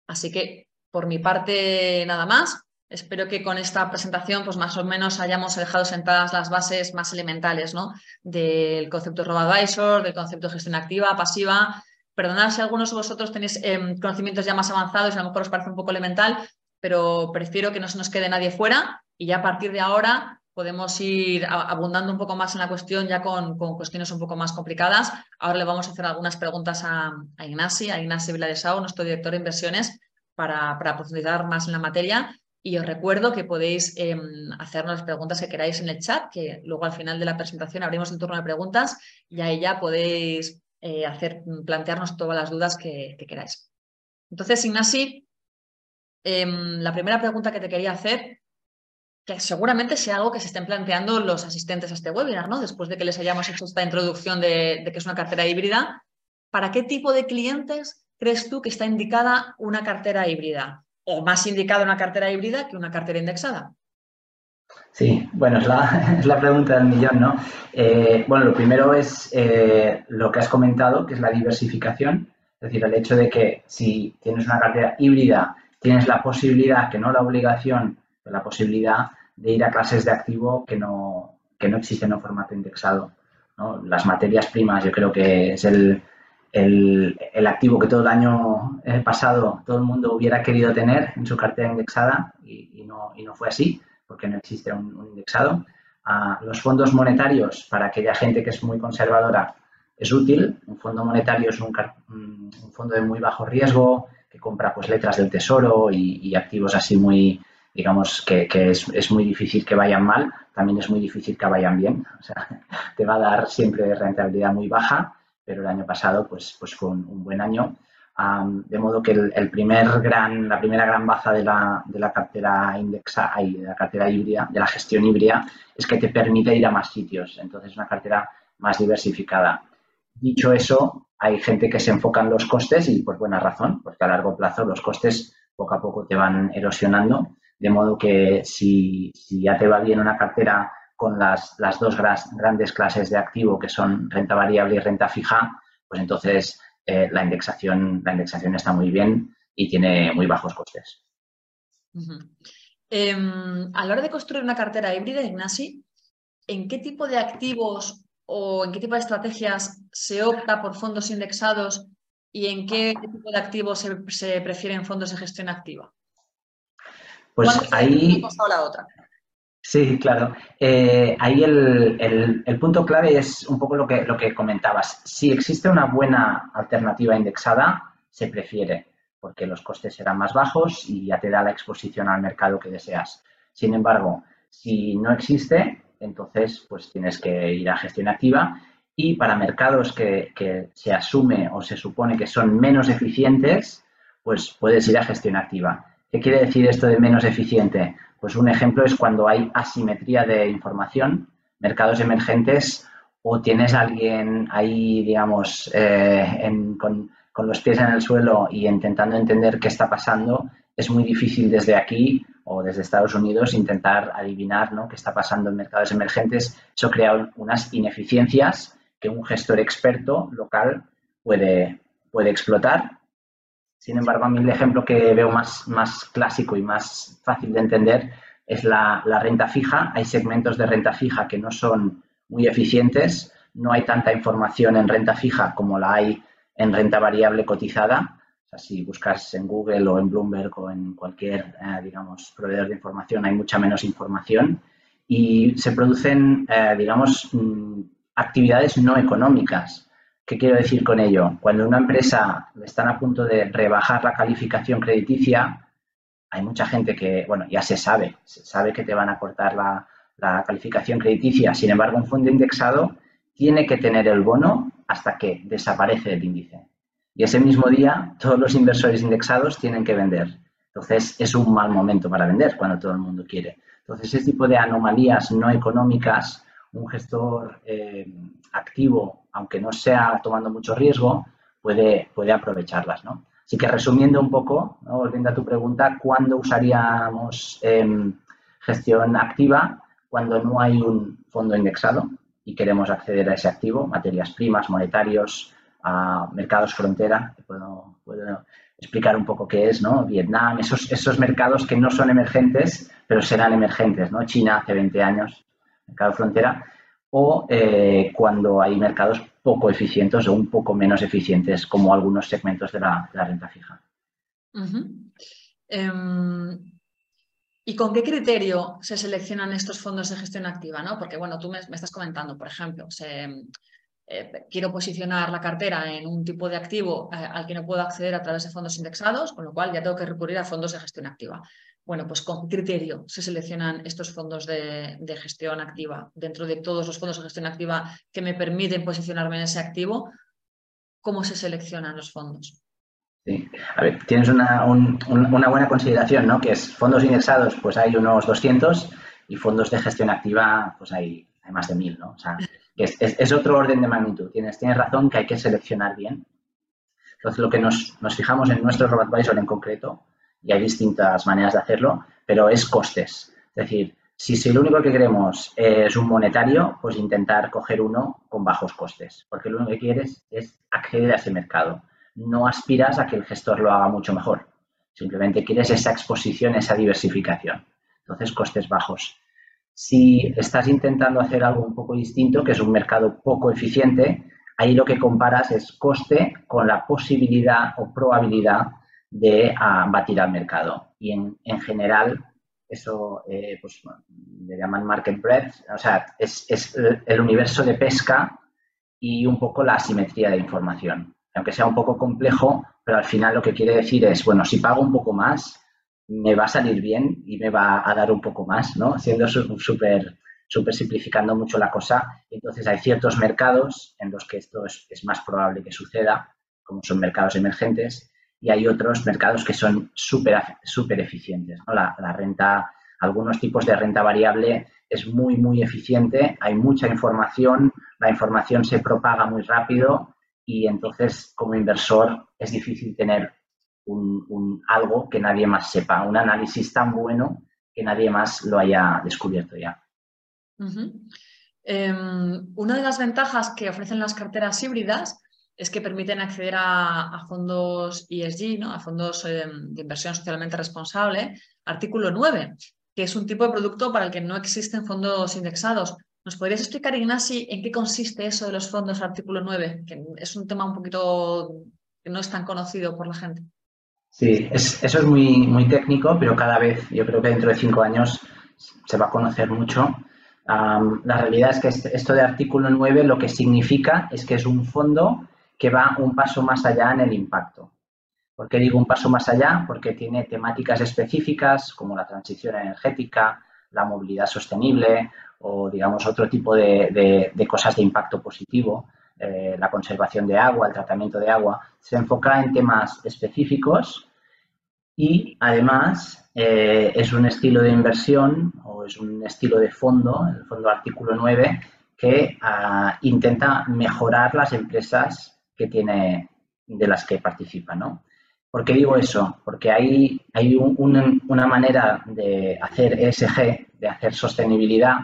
Así que, por mi parte, nada más. Espero que con esta presentación, pues más o menos hayamos dejado sentadas las bases más elementales ¿no? del concepto RoboAdvisor, del concepto de gestión activa, pasiva, Perdonad si algunos de vosotros tenéis em, conocimientos ya más avanzados y a lo mejor os parece un poco elemental, pero prefiero que no se nos quede nadie fuera y ya a partir de ahora podemos ir abundando un poco más en la cuestión ya con, cuestiones un poco más complicadas. Ahora le vamos a hacer algunas preguntas a, a Ignasi, a Ignasi Viladesau, nuestro director de inversiones, para, profundizar más en la materia. Y os recuerdo que podéis eh, hacernos las preguntas que queráis en el chat, que luego al final de la presentación abrimos el turno de preguntas y ahí ya podéis eh, hacer, plantearnos todas las dudas que, queráis. Entonces, Ignasi, em, la primera pregunta que te quería hacer, que seguramente sea algo que se estén planteando los asistentes a este webinar, ¿no? Después de que les hayamos hecho esta introducción de que es una cartera híbrida, ¿para qué tipo de clientes crees tú que está indicada una cartera híbrida? O más indicada una cartera híbrida que una cartera indexada. Sí, bueno, es la, *laughs* es la pregunta del millón, ¿no? Eh, bueno, lo primero es eh, lo que has comentado, que es la diversificación. Es decir, el hecho de que si tienes una cartera híbrida, tienes la posibilidad, que no la obligación, la posibilidad de ir a clases de activo que no, que no existen en formato indexado. Las materias primas, yo creo que es el, el, activo que todo el año pasado todo el mundo hubiera querido tener en su cartera indexada y, no, y no fue así porque no existe un, indexado. los fondos monetarios, para aquella gente que es muy conservadora, es útil. Un fondo monetario es un, fondo de muy bajo riesgo que compra pues, letras del tesoro y, activos así muy, digamos, que, es, muy difícil que vayan mal, también es muy difícil que vayan bien. O sea, *laughs* te va a dar siempre rentabilidad muy baja, pero el año pasado pues, pues fue un buen año de modo que el, primer gran, la primera gran baza de la, de la cartera indexa, de la cartera híbrida, de la gestión híbrida, es que te permite ir a más sitios. Entonces, es una cartera más diversificada. Dicho eso, hay gente que se enfoca en los costes y por buena razón, porque a largo plazo los costes poco a poco te van erosionando. De modo que si, si ya te va bien una cartera con las, las dos grandes clases de activo, que son renta variable y renta fija, pues entonces eh, la, indexación, la indexación está muy bien y tiene muy bajos costes. Em, a la hora de construir una cartera híbrida, Ignasi, ¿en qué tipo de activos o en qué tipo de estrategias se opta por fondos indexados y en qué tipo de activos se, prefieren fondos de gestión activa? Pues ahí... la otra? Sí, claro. Eh, ahí el, punto clave es un poco lo que, lo que comentabas. Si existe una buena alternativa indexada, se prefiere, porque los costes serán más bajos y ya te da la exposición al mercado que deseas. Sin embargo, si no existe, entonces pues tienes que ir a gestión activa y para mercados que, que se asume o se supone que son menos eficientes, pues puedes ir a gestión activa. ¿Qué quiere decir esto de menos eficiente? Pues un ejemplo es cuando hay asimetría de información, mercados emergentes, o tienes a alguien ahí, digamos, eh, con, los pies en el suelo y intentando entender qué está pasando, es muy difícil desde aquí o desde Estados Unidos intentar adivinar ¿no? qué está pasando en mercados emergentes. Eso crea unas ineficiencias que un gestor experto local puede, puede explotar sin embargo, a mí el ejemplo que veo más, más clásico y más fácil de entender es la, renta fija. Hay segmentos de renta fija que no son muy eficientes. No hay tanta información en renta fija como la hay en renta variable cotizada. si buscas en Google o en Bloomberg o en cualquier, eh, digamos, proveedor de información, hay mucha menos información y se producen, eh, digamos, mm, actividades no económicas. ¿Qué quiero decir con ello? Cuando una empresa están a punto de rebajar la calificación crediticia, hay mucha gente que, bueno, ya se sabe, se sabe que te van a cortar la, calificación crediticia. Sin embargo, un fondo indexado tiene que tener el bono hasta que desaparece el índice. Y ese mismo día, todos los inversores indexados tienen que vender. Entonces, es un mal momento para vender cuando todo el mundo quiere. Entonces, ese tipo de anomalías no económicas, un gestor eh, activo aunque no sea tomando mucho riesgo, puede, puede aprovecharlas, ¿no? Así que resumiendo un poco, volviendo a tu pregunta, ¿cuándo usaríamos em, gestión activa? Cuando no hay un fondo indexado y queremos acceder a ese activo, materias primas, monetarios, a mercados frontera, puedo, puedo explicar un poco qué es, ¿no? Vietnam, esos, esos mercados que no son emergentes, pero serán emergentes, ¿no? China hace 20 años, mercado frontera, o eh, cuando hay mercados poco eficientes o un poco menos eficientes, como algunos segmentos de la, renta fija. Em, ¿Y con qué criterio se seleccionan estos fondos de gestión activa? ¿no? Porque, bueno, tú me, estás comentando, por ejemplo, eh, quiero posicionar la cartera en un tipo de activo eh, al que no puedo acceder a través de fondos indexados, con lo cual ya tengo que recurrir a fondos de gestión activa. Bueno, pues con criterio se seleccionan estos fondos de, gestión activa. Dentro de todos los fondos de gestión activa que me permiten posicionarme en ese activo, cómo se seleccionan los fondos. Sí. A ver, tienes una, una, buena consideración, ¿no? Que es fondos indexados, pues hay unos 200 y fondos de gestión activa, pues hay, más de 1000, ¿no? O sea, es, es, otro orden de magnitud. Tienes, tienes razón que hay que seleccionar bien. Entonces, lo que nos, nos fijamos en nuestro RoboAdvisor en concreto, y hay distintas maneras de hacerlo, pero es costes. Es decir, si, si lo único que queremos es un monetario, pues intentar coger uno con bajos costes, porque lo único que quieres es acceder a ese mercado no aspiras a que el gestor lo haga mucho mejor. Simplemente quieres esa exposición, esa diversificación. Entonces, costes bajos. Si estás intentando hacer algo un poco distinto, que es un mercado poco eficiente, ahí lo que comparas es coste con la posibilidad o probabilidad de ah, batir al mercado. Y en, general, eso eh, pues, le llaman market breadth, o sea, es, es el universo de pesca y un poco la asimetría de información aunque sea un poco complejo, pero al final lo que quiere decir es, bueno, si pago un poco más, me va a salir bien y me va a dar un poco más, ¿no? Siendo súper súper simplificando mucho la cosa. Entonces hay ciertos mercados en los que esto es, más probable que suceda, como son mercados emergentes, y hay otros mercados que son súper super eficientes. la, renta, algunos tipos de renta variable es muy, muy eficiente, hay mucha información, la información se propaga muy rápido y entonces como inversor es difícil tener un, algo que nadie más sepa, un análisis tan bueno que nadie más lo haya descubierto ya. Em, una de las ventajas que ofrecen las carteras híbridas es que permiten acceder a, fondos ESG, ¿no? a fondos em, de inversión socialmente responsable, artículo 9, que es un tipo de producto para el que no existen fondos indexados. ¿Nos podrías explicar, Ignasi, en qué consiste eso de los fondos artículo 9? Que es un tema un poquito que no es tan conocido por la gente. Sí, eso es muy, muy técnico, pero cada vez, yo creo que dentro de cinco años se va a conocer mucho. la realidad es que esto de artículo 9 lo que significa es que es un fondo que va un paso más allá en el impacto. ¿Por qué digo un paso más allá? Porque tiene temáticas específicas como la transición energética, la movilidad sostenible o, digamos, otro tipo de, cosas de impacto positivo, eh, la conservación de agua, el tratamiento de agua, se enfoca en temas específicos y, además, eh, es un estilo de inversión o es un estilo de fondo, el fondo artículo 9, que ah, intenta mejorar las empresas que tiene, de las que participa, ¿no? ¿Por qué digo eso? Porque hay, hay una manera de hacer ESG, de hacer sostenibilidad,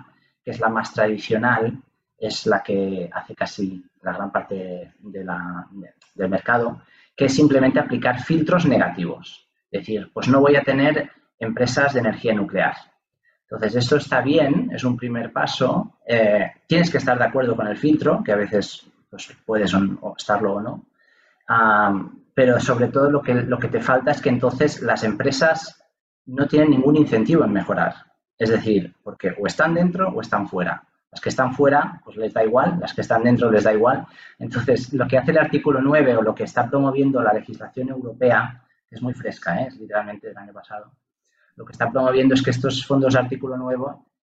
que es la más tradicional, es la que hace casi la gran parte del mercado, que es simplemente aplicar filtros negativos. Es decir, pues no voy a tener empresas de energía nuclear. Entonces, esto está bien, es un primer paso. Eh, tienes que estar de acuerdo con el filtro, que a veces pues, puedes estarlo o no pero sobre todo lo que, lo que te falta es que entonces las empresas no tienen ningún incentivo en mejorar. Es decir, porque o están dentro o están fuera. Las que están fuera, pues les da igual, las que están dentro les da igual. Entonces, lo que hace el artículo 9 o lo que está promoviendo la legislación europea, que es muy fresca, ¿eh? es literalmente del año pasado, lo que está promoviendo es que estos fondos artículo 9,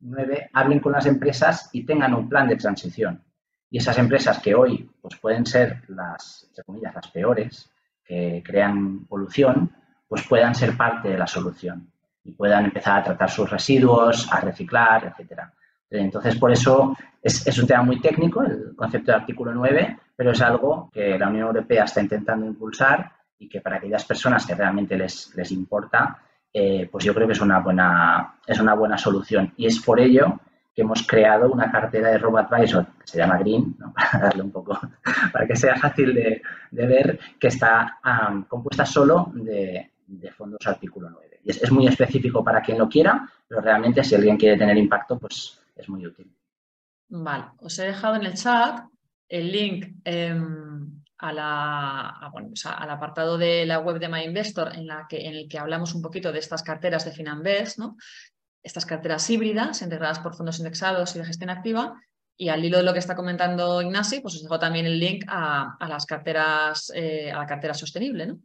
9 hablen con las empresas y tengan un plan de transición. Y esas empresas que hoy pues pueden ser las, comillas, las peores, que crean polución, pues puedan ser parte de la solución y puedan empezar a tratar sus residuos, a reciclar, etcétera. Entonces, por eso es, un tema muy técnico el concepto de artículo 9, pero es algo que la Unión Europea está intentando impulsar y que para aquellas personas que realmente les, les importa, eh, pues yo creo que es una, buena, es una buena solución. Y es por ello que hemos creado una cartera de RoboAdvisor que se llama Green, *laughs* para darle un poco, para que sea fácil de, ver, que está compuesta solo de, fondos artículo 9. Y es, muy específico para quien lo quiera, pero realmente si alguien quiere tener impacto, pues es muy útil. Vale, os he dejado en el chat el link em, a la, pues al apartado de la web de MyInvestor en, la que, en el que hablamos un poquito de estas carteras de Finanbest, ¿no? Estas carteras híbridas integradas por fondos indexados y de gestión activa. Y al hilo de lo que está comentando Ignasi, pues os dejo también el link a, las carteras, eh, a la cartera sostenible.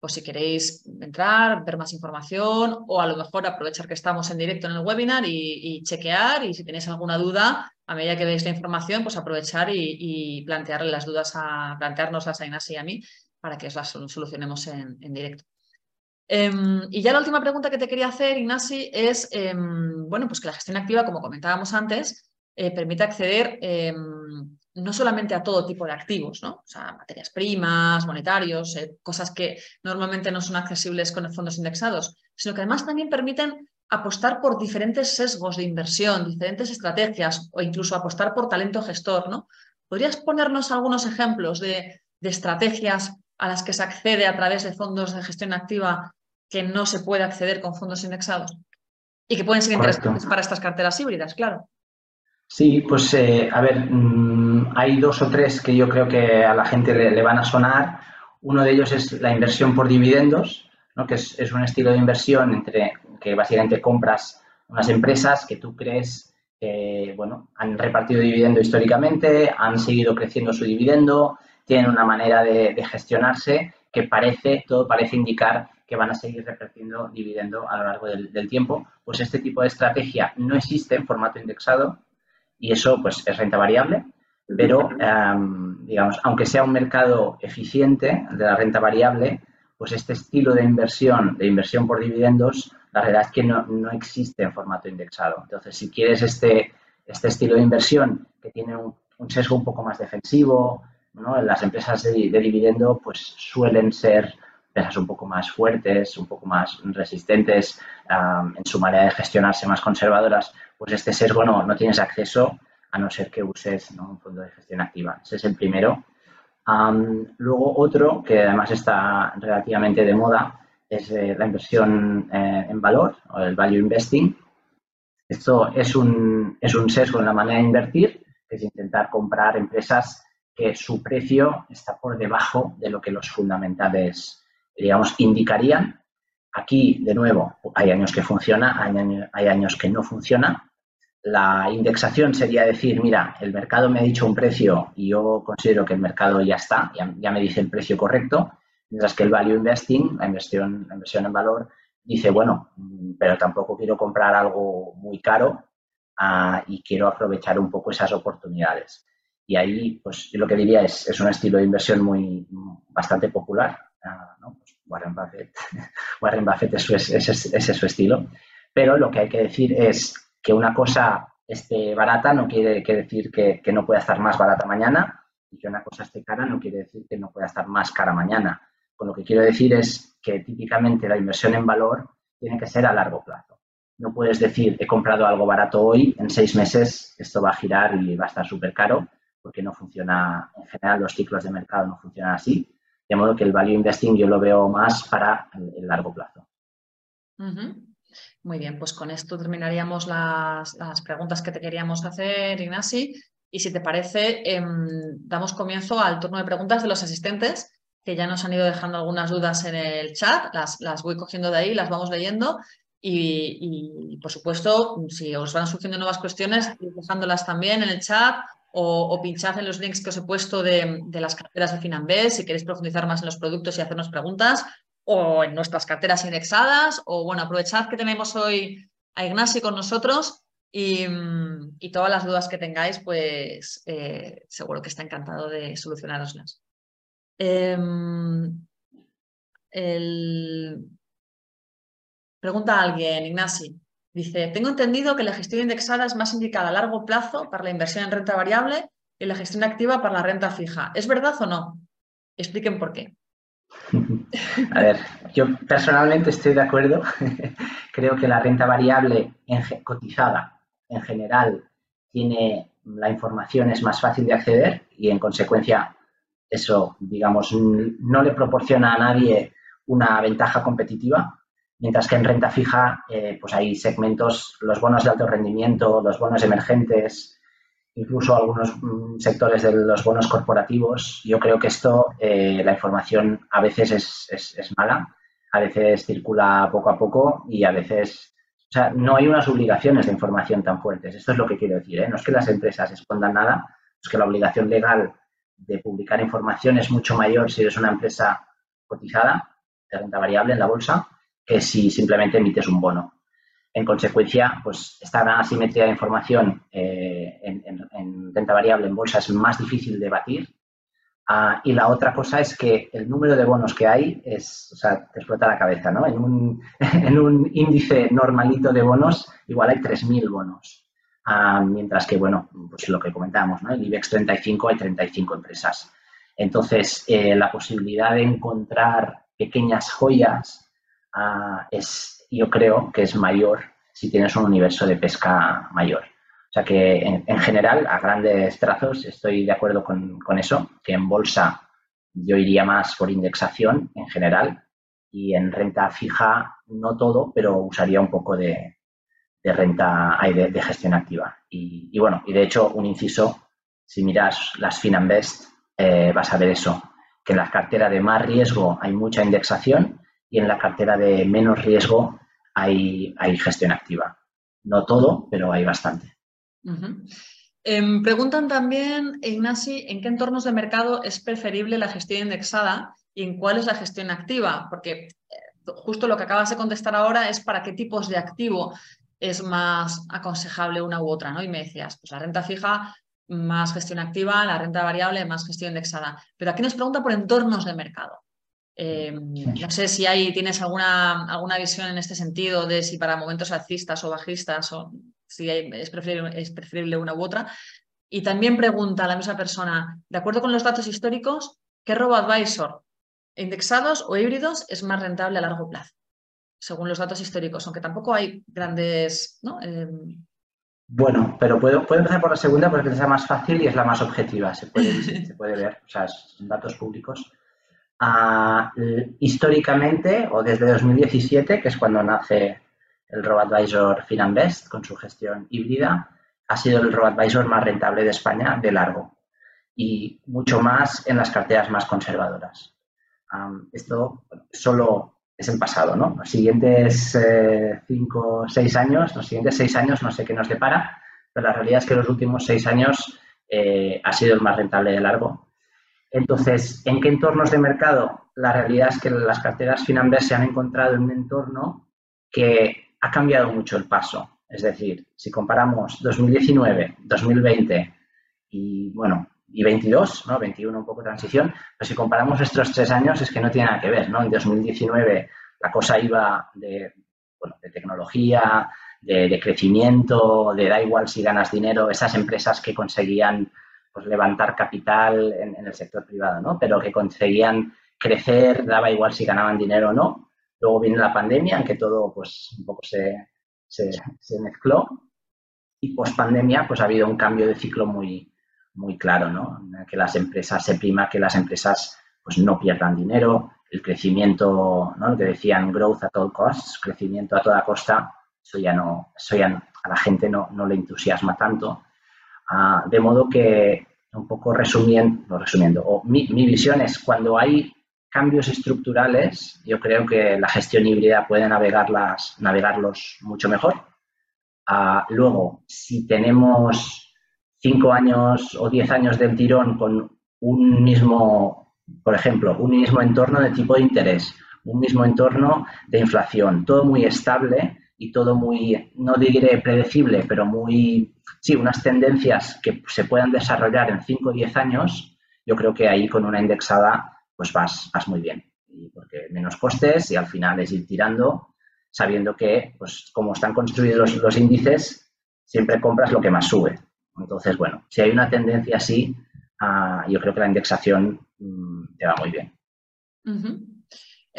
Pues si queréis entrar, ver más información o a lo mejor aprovechar que estamos en directo en el webinar y, chequear y si tenéis alguna duda, a medida que veis la información, pues aprovechar y, plantearle las dudas a, plantearnos a Inasi y a mí para que las solucionemos en, directo. Em, y ya la última pregunta que te quería hacer, Ignasi, es, em, bueno, pues que la gestión activa, como comentábamos antes, eh, permite acceder em, no solamente a todo tipo de activos, ¿no? O sea, materias primas, monetarios, eh, cosas que normalmente no son accesibles con fondos indexados, sino que además también permiten apostar por diferentes sesgos de inversión, diferentes estrategias o incluso apostar por talento gestor, ¿no? ¿Podrías ponernos algunos ejemplos de, estrategias a las que se accede a través de fondos de gestión activa que no se puede acceder con fondos indexados? Y que pueden ser interesantes para estas carteras híbridas, claro. Sí, pues eh, a ver, mm, hay dos o tres que yo creo que a la gente le, van a sonar. Uno de ellos es la inversión por dividendos, ¿no? que es, un estilo de inversión entre que básicamente compras unas empresas que tú crees que bueno, han repartido dividendo históricamente, han seguido creciendo su dividendo, tienen una manera de, gestionarse que parece, todo parece indicar que van a seguir repartiendo dividendo a lo largo del, tiempo. Pues este tipo de estrategia no existe en formato indexado y eso pues es renta variable, pero em, digamos, aunque sea un mercado eficiente de la renta variable, pues este estilo de inversión, de inversión por dividendos, la realidad es que no, existe en formato indexado. Entonces, si quieres este, este estilo de inversión que tiene un, sesgo un poco más defensivo, ¿no? las empresas de, dividendo pues suelen ser empresas un poco más fuertes, un poco más resistentes en su manera de gestionarse, más conservadoras, pues este sesgo no, no tienes acceso a no ser que uses un fondo de gestión activa. Ese es el primero. luego otro, que además está relativamente de moda, es eh, la inversión eh, en valor o el value investing. Esto es un, es un sesgo en la manera de invertir, que es intentar comprar empresas que su precio está por debajo de lo que los fundamentales, digamos, indicarían. Aquí, de nuevo, hay años que funciona, hay años, que no funciona. La indexación sería decir, mira, el mercado me ha dicho un precio y yo considero que el mercado ya está, ya me dice el precio correcto, Mientras que el value investing, la inversión, inversión en valor, dice, bueno, pero tampoco quiero comprar algo muy caro ah, y quiero aprovechar un poco esas oportunidades. Y ahí, pues yo lo que diría es, es un estilo de inversión muy bastante popular. Ah, pues Warren Buffett, *laughs* Warren Buffett es, ese es, su estilo. Pero lo que hay que decir es que una cosa esté barata no quiere, decir que, que, no pueda estar más barata mañana y que una cosa esté cara no quiere decir que no pueda estar más cara mañana. Con lo que quiero decir es que típicamente la inversión en valor tiene que ser a largo plazo. No puedes decir, he comprado algo barato hoy, en seis meses esto va a girar y va a estar súper caro, porque no funciona, en general los ciclos de mercado no funcionan así. De modo que el value investing yo lo veo más para el, largo plazo. Muy bien, pues con esto terminaríamos las, preguntas que te queríamos hacer, Ignasi. Y si te parece, em, damos comienzo al turno de preguntas de los asistentes que ya nos han ido dejando algunas dudas en el chat, las, las voy cogiendo de ahí, las vamos leyendo y, por supuesto, si os van surgiendo nuevas cuestiones, dejándolas también en el chat o, o, pinchad en los links que os he puesto de, las carteras de Finambés si queréis profundizar más en los productos y hacernos preguntas o en nuestras carteras indexadas o bueno, aprovechad que tenemos hoy a Ignacio con nosotros y, todas las dudas que tengáis, pues eh, seguro que está encantado de solucionaroslas. Em, pregunta a alguien, Ignasi. Dice, tengo entendido que la gestión indexada es más indicada a largo plazo para la inversión en renta variable y la gestión activa para la renta fija. ¿Es verdad o no? Expliquen por qué. *laughs* A ver, yo personalmente estoy de acuerdo. *laughs* Creo que la renta variable cotizada en general tiene la información es más fácil de acceder y en consecuencia eso, digamos, no le proporciona a nadie una ventaja competitiva, mientras que en renta fija, eh, pues hay segmentos, los bonos de alto rendimiento, los bonos emergentes, incluso algunos mm, sectores de los bonos corporativos. Yo creo que esto, eh, la información a veces es, mala, a veces circula poco a poco y a veces, o sea, no hay unas obligaciones de información tan fuertes. Esto es lo que quiero decir. ¿eh? No es que las empresas escondan nada, es que la obligación legal de publicar información es mucho mayor si eres una empresa cotizada de renta variable en la bolsa que si simplemente emites un bono. En consecuencia, pues esta asimetría de información eh, en, renta variable en bolsa es más difícil de batir. Ah, y la otra cosa es que el número de bonos que hay es, o sea, te explota la cabeza, ¿no? En un, *laughs* en un índice normalito de bonos, igual hay 3.000 bonos. Ah, mientras que, bueno, pues lo que comentábamos, ¿no? El IBEX 35 hay 35 empresas. Entonces, eh, la posibilidad de encontrar pequeñas joyas ah, es, yo creo que es mayor si tienes un universo de pesca mayor. O sea que, en, general, a grandes trazos, estoy de acuerdo con, eso, que en bolsa yo iría más por indexación en general y en renta fija no todo, pero usaría un poco de, renta, de, de gestión activa. Y, y, bueno, y de hecho, un inciso, si miras las Finanbest, eh, vas a ver eso, que en la cartera de más riesgo hay mucha indexación y en la cartera de menos riesgo hay, hay gestión activa. No todo, pero hay bastante. Em, preguntan también, Ignasi, ¿en qué entornos de mercado es preferible la gestión indexada y en cuál es la gestión activa? Porque eh, justo lo que acabas de contestar ahora es para qué tipos de activo es más aconsejable una u otra, ¿no? Y me decías, pues la renta fija más gestión activa, la renta variable, más gestión indexada. Pero aquí nos pregunta por entornos de mercado. Eh, no sé si hay, tienes alguna, alguna visión en este sentido de si para momentos alcistas o bajistas o si es, preferible, es preferible una u otra. Y también pregunta a la misma persona, de acuerdo con los datos históricos, ¿qué robo-advisor, indexados o híbridos, es más rentable a largo plazo? Según los datos históricos, aunque tampoco hay grandes ¿no? Eh, bueno, pero puedo, empezar por la segunda porque es la más fácil y es la más objetiva, se puede, se puede ver, o sea, son datos públicos. Históricamente, o desde 2017, que es cuando nace el RoboAdvisor Finanbest con su gestión híbrida, ha sido el RoboAdvisor más rentable de España de largo y mucho más en las carteras más conservadoras. esto solo es en pasado, ¿no? Los siguientes eh, cinco, seis años, los siguientes seis años no sé qué nos depara, pero la realidad es que los últimos seis años eh, ha sido el más rentable de largo. Entonces, ¿en qué entornos de mercado? La realidad es que las carteras financieras se han encontrado en un entorno que ha cambiado mucho el paso. Es decir, si comparamos 2019, 2020 y, bueno, y 22, ¿no? 21 un poco transición, pero si comparamos estos tres años es que no tiene nada que ver, ¿no? En 2019 la cosa iba de, bueno, de tecnología, de, crecimiento, de da igual si ganas dinero, esas empresas que conseguían pues, levantar capital en, el sector privado, ¿no? Pero que conseguían crecer, daba igual si ganaban dinero o no. Luego viene la pandemia, en que todo pues un poco se, se, se mezcló. Y post pandemia pues ha habido un cambio de ciclo muy, muy claro, ¿no? Que las empresas, se prima que las empresas pues no pierdan dinero, el crecimiento, ¿no? Lo que decían growth at all costs, crecimiento a toda costa, eso ya no, eso ya a la gente no, no le entusiasma tanto. Ah, de modo que, un poco resumiendo, resumiendo mi, visión es cuando hay cambios estructurales, yo creo que la gestión híbrida puede navegarlas, navegarlos mucho mejor. Ah, luego, si tenemos cinco años o diez años del tirón con un mismo, por ejemplo, un mismo entorno de tipo de interés, un mismo entorno de inflación, todo muy estable y todo muy, no diré predecible, pero muy, sí, unas tendencias que se puedan desarrollar en cinco o diez años, yo creo que ahí con una indexada pues vas, vas muy bien. porque menos costes y al final es ir tirando sabiendo que, pues como están construidos los índices, siempre compras lo que más sube. Entonces, bueno, si hay una tendencia así, ah, yo creo que la indexación mm, te va muy bien.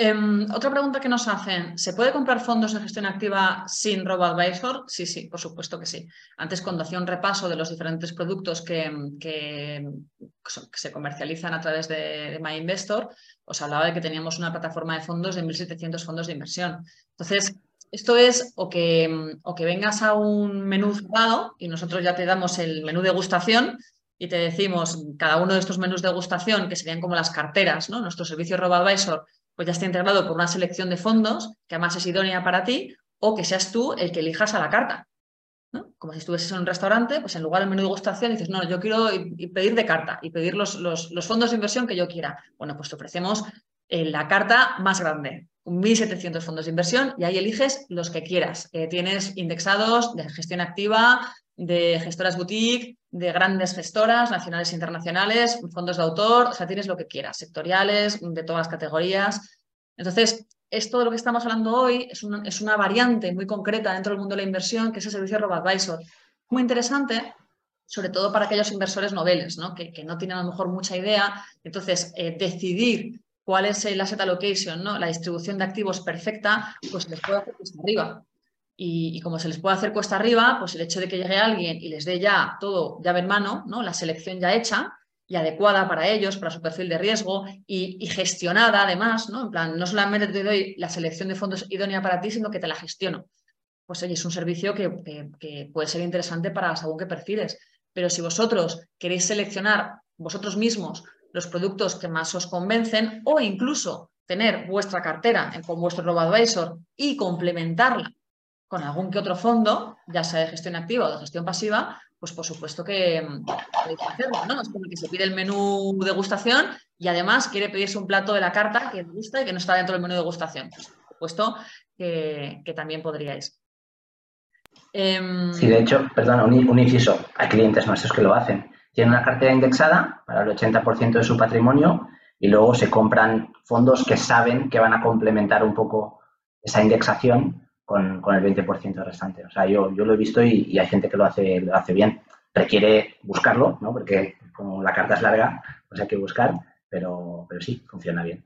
Em, otra pregunta que nos hacen, ¿se puede comprar fondos de gestión activa sin RoboAdvisor? Sí, sí, por supuesto que sí. Antes, cuando hacía un repaso de los diferentes productos que, se comercializan a través de, de MyInvestor, os hablaba de que teníamos una plataforma de fondos de 1.700 fondos de inversión. Entonces, esto es o que, vengas a un menú cerrado y nosotros ya te damos el menú de gustación y te decimos cada uno de estos menús de gustación, que serían como las carteras, ¿no? Nuestro servicio RoboAdvisor, pues ya está integrado por una selección de fondos que además es idónea para ti, o que seas tú el que elijas a la carta. Como si estuvieses en un restaurante, pues en lugar del menú de gustación dices, no, yo quiero pedir de carta y pedir los, los, fondos de inversión que yo quiera. Bueno, pues te ofrecemos eh, la carta más grande, 1.700 fondos de inversión y ahí eliges los que quieras. Eh, tienes indexados de gestión activa, de gestoras boutique, de grandes gestoras nacionales e internacionales, fondos de autor, o sea, tienes lo que quieras, sectoriales, de todas las categorías. Entonces, esto de lo que estamos hablando hoy es una, es una variante muy concreta dentro del mundo de la inversión, que es el servicio RoboAdvisor. Muy interesante, sobre todo para aquellos inversores noveles, ¿no? Que, no tienen a lo mejor mucha idea. Entonces, eh, decidir cuál es el asset allocation, ¿no? la distribución de activos perfecta, pues les puede hacer arriba. Y, como se les puede hacer cuesta arriba, pues el hecho de que llegue alguien y les dé ya todo llave en mano, ¿no? la selección ya hecha y adecuada para ellos, para su perfil de riesgo y, gestionada además, ¿no? En plan, no solamente te doy la selección de fondos idónea para ti, sino que te la gestiono. Pues oye, es un servicio que, puede ser interesante para según qué perfiles. Pero si vosotros queréis seleccionar vosotros mismos los productos que más os convencen o incluso tener vuestra cartera con vuestro robo-advisor y complementarla con algún que otro fondo, ya sea de gestión activa o de gestión pasiva, pues por supuesto que podéis hacerlo, ¿no? Es como que se pide el menú degustación y además quiere pedirse un plato de la carta que le gusta y que no está dentro del menú de degustación. Pues, por supuesto que, también podríais. Em, sí, de hecho, perdón, un, un inciso. Hay clientes nuestros que lo hacen tienen una cartera indexada para el 80% de su patrimonio y luego se compran fondos que saben que van a complementar un poco esa indexación con, el 20% restante. O sea, yo, yo lo he visto y, hay gente que lo hace, lo hace bien. Requiere buscarlo, ¿no? Porque como la carta es larga, pues hay que buscar, pero, pero sí, funciona bien.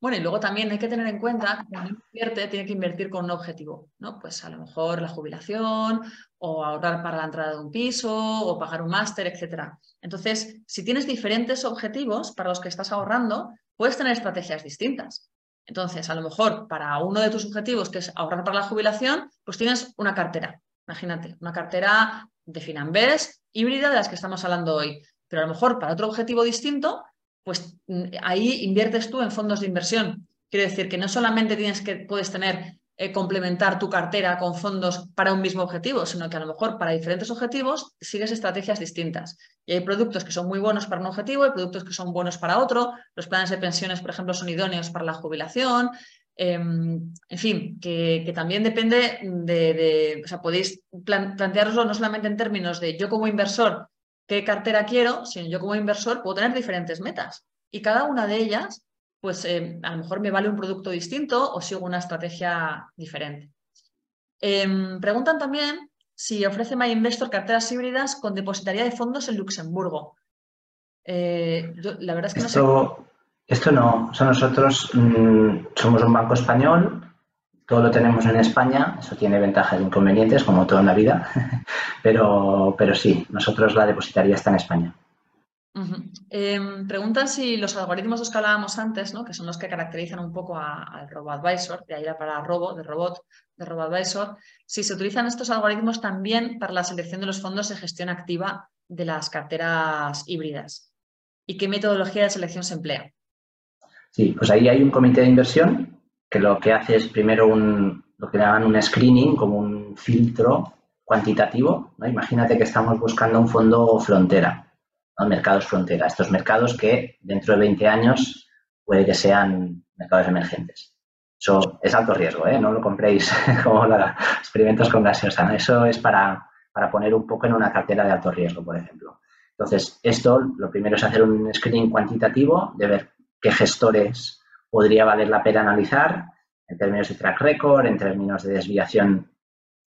Bueno, y luego también hay que tener en cuenta que cuando invierte tiene que invertir con un objetivo, ¿no? Pues a lo mejor la jubilación o ahorrar para la entrada de un piso o pagar un máster, etc. Entonces, si tienes diferentes objetivos para los que estás ahorrando, puedes tener estrategias distintas. Entonces, a lo mejor para uno de tus objetivos, que es ahorrar para la jubilación, pues tienes una cartera. Imagínate, una cartera de Finambés híbrida de las que estamos hablando hoy. Pero a lo mejor para otro objetivo distinto, pues mm, ahí inviertes tú en fondos de inversión. Quiere decir que no solamente tienes que, puedes tener, eh, complementar tu cartera con fondos para un mismo objetivo, sino que a lo mejor para diferentes objetivos sigues estrategias distintas. Y hay productos que son muy buenos para un objetivo, hay productos que son buenos para otro. Los planes de pensiones, por ejemplo, son idóneos para la jubilación. Em, en fin, que, también depende de, o sea, podéis plantearoslo no solamente en términos de yo como inversor qué cartera quiero, sino yo como inversor puedo tener diferentes metas. Y cada una de ellas, pues eh, a lo mejor me vale un producto distinto o sigo una estrategia diferente. Em, preguntan también si ofrece MyInvestor carteras híbridas con depositaría de fondos en Luxemburgo. Eh, la verdad es que no sé. Esto no, nosotros mm, somos un banco español todo lo tenemos en España, eso tiene ventajas e inconvenientes, como toda la vida, *laughs* pero, pero sí, nosotros la depositaría está en España. Em, preguntan si los algoritmos los que hablábamos antes, ¿no? que son los que caracterizan un poco al RoboAdvisor, de ahí la para robo, de robot, de RoboAdvisor, si se utilizan estos algoritmos también para la selección de los fondos de gestión activa de las carteras híbridas. ¿Y qué metodología de selección se emplea? Sí, pues ahí hay un comité de inversión que lo que hace es primero un, lo que llaman un screening, como un filtro cuantitativo. Imagínate que estamos buscando un fondo frontera, mercados frontera, estos mercados que dentro de 20 años puede que sean mercados emergentes. Eso es alto riesgo, ¿eh? no lo compréis *laughs* como los experimentos con gaseosa. Eso es para, para poner un poco en una cartera de alto riesgo, por ejemplo. Entonces, esto lo primero es hacer un screening cuantitativo de ver qué gestores podría valer la pena analizar en términos de track record, en términos de desviación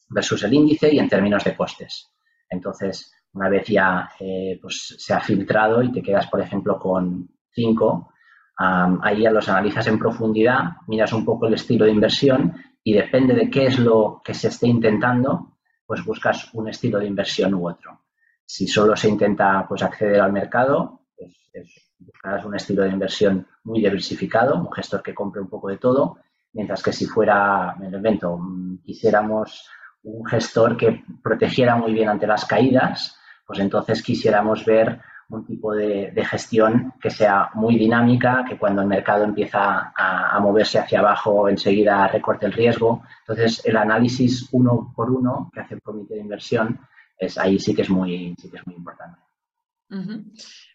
versus el índice y en términos de costes. Entonces, una vez ya eh, pues, se ha filtrado y te quedas, por ejemplo, con cinco, ahí ya los analizas en profundidad, miras un poco el estilo de inversión y depende de qué es lo que se esté intentando, pues buscas un estilo de inversión u otro. Si solo se intenta pues, acceder al mercado, es buscarás un estilo de inversión muy diversificado, un gestor que compre un poco de todo, mientras que si fuera, me lo invento, quisiéramos un gestor que protegiera muy bien ante las caídas, pues entonces quisiéramos ver un tipo de, gestión que sea muy dinámica, que cuando el mercado empieza a, moverse hacia abajo enseguida recorte el riesgo. Entonces, el análisis uno por uno que hace el comité de inversión, es, ahí sí que es muy, sí que es muy importante.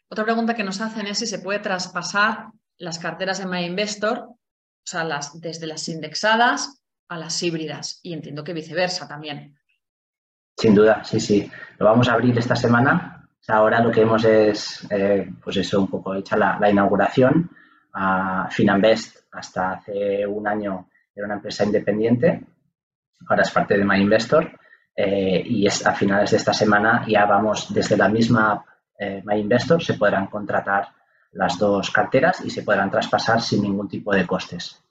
Otra pregunta que nos hacen es si se puede traspasar las carteras en MyInvestor sea, las, desde las indexadas a las híbridas y entiendo que viceversa también. Sin duda, sí, sí. Lo vamos a abrir esta semana. Ahora lo que hemos es, eh, pues eso, un poco hecha la, inauguración. a Finanvest hasta hace un año era una empresa independiente, ahora es parte de MyInvestor eh, y es, a finales de esta semana ya vamos desde la misma eh, MyInvestor, se podrán contratar las dos carteras y se podrán traspasar sin ningún tipo de costes.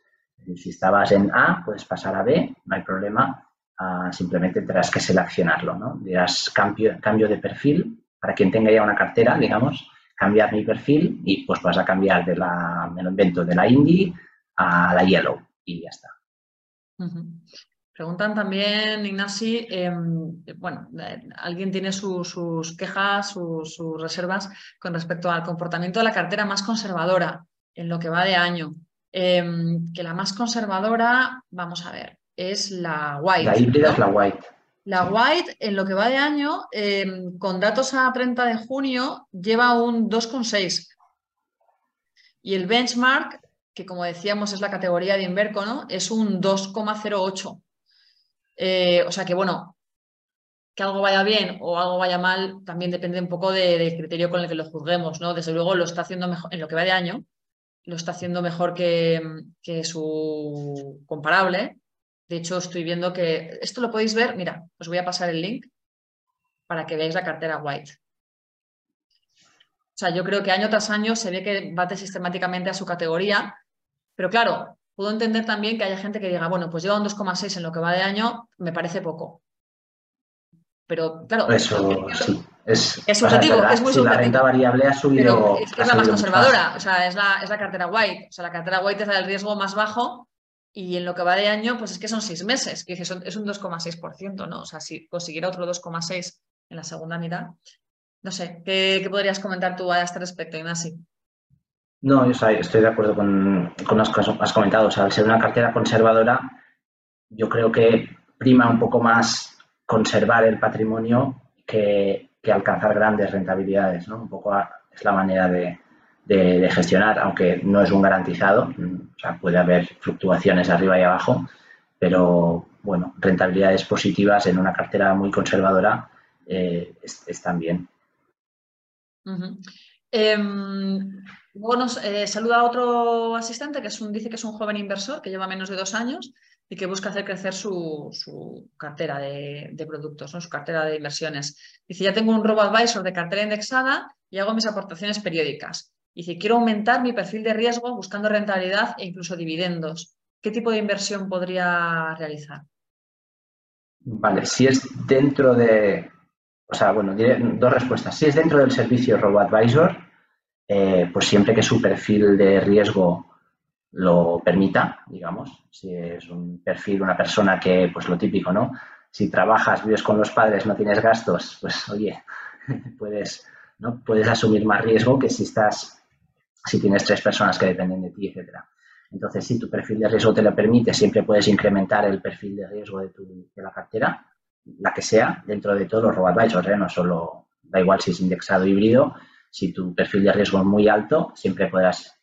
Si estabas en A, puedes pasar a B, no hay problema, simplemente tendrás que seleccionarlo, ¿no? Dirás cambio, cambio de perfil, para quien tenga ya una cartera, digamos, cambiar mi perfil y pues vas a cambiar de la, me lo invento, de la Indie a la Yellow y ya está. Preguntan también, Ignasi, em, bueno, eh, alguien tiene sus quejas, sus reservas con respecto al comportamiento de la cartera más conservadora en lo que va de año. Em, que la más conservadora, vamos a ver, es la White. La híbrida es la White. La White, en lo que va de año, em, con datos a 30 de junio, lleva un 2,6. Y el benchmark, que como decíamos es la categoría de Inverco, ¿no? es un 2,08. Eh, o sea que, bueno, que algo vaya bien o algo vaya mal también depende un poco del criterio con el que lo juzguemos, ¿no? Desde luego lo está haciendo mejor, en lo que va de año, lo está haciendo mejor que, su comparable. De hecho, estoy viendo que esto lo podéis ver, mira, os voy a pasar el link para que veáis la cartera White. O sea, yo creo que año tras año se ve que bate sistemáticamente a su categoría, pero claro, puedo entender también que haya gente que diga, bueno, pues lleva un 2,6 en lo que va de año, me parece poco. Pero claro, eso sí. Es, es subjetivo, es muy subjetivo. La renta variable ha subido. es que es la más conservadora, o sea, es la, es la cartera white. O sea, la cartera white es la del riesgo más bajo y en lo que va de año, pues es que son seis meses, que es un 2,6%, ¿no? O sea, si consiguiera otro 2,6 en la segunda mitad. No sé, ¿qué, ¿qué, podrías comentar tú a este respecto, Ignasi? No, yo estoy de acuerdo con, con lo que has comentado. O sea, al ser una cartera conservadora, yo creo que prima un poco más conservar el patrimonio que, alcanzar grandes rentabilidades. ¿no? Un poco es la manera de, gestionar, aunque no es un garantizado. O sea, puede haber fluctuaciones arriba y abajo, pero bueno, rentabilidades positivas en una cartera muy conservadora eh, están bien. Luego nos eh, saluda otro asistente que es un, dice que es un joven inversor que lleva menos de dos años y que busca hacer crecer su, cartera de, productos, su cartera de inversiones. Dice, ya tengo un robo-advisor de cartera indexada y hago mis aportaciones periódicas. Dice, quiero aumentar mi perfil de riesgo buscando rentabilidad e incluso dividendos. ¿Qué tipo de inversión podría realizar? Vale, si es dentro de, o sea, bueno, dos respuestas. Si es dentro del servicio robo-advisor, eh, pues siempre que su perfil de riesgo lo permita, digamos, si es un perfil, una persona que, pues lo típico, ¿no? Si trabajas, vives con los padres, no tienes gastos, pues oye, *laughs* puedes, ¿no? puedes asumir más riesgo que si estás, si tienes tres personas que dependen de ti, etcétera. Entonces, si tu perfil de riesgo te lo permite, siempre puedes incrementar el perfil de riesgo de, tu, de la cartera, la que sea, dentro de todos los robo-advisors, ¿eh? no solo, da igual si es indexado híbrido, si tu perfil de riesgo es muy alto, siempre podrás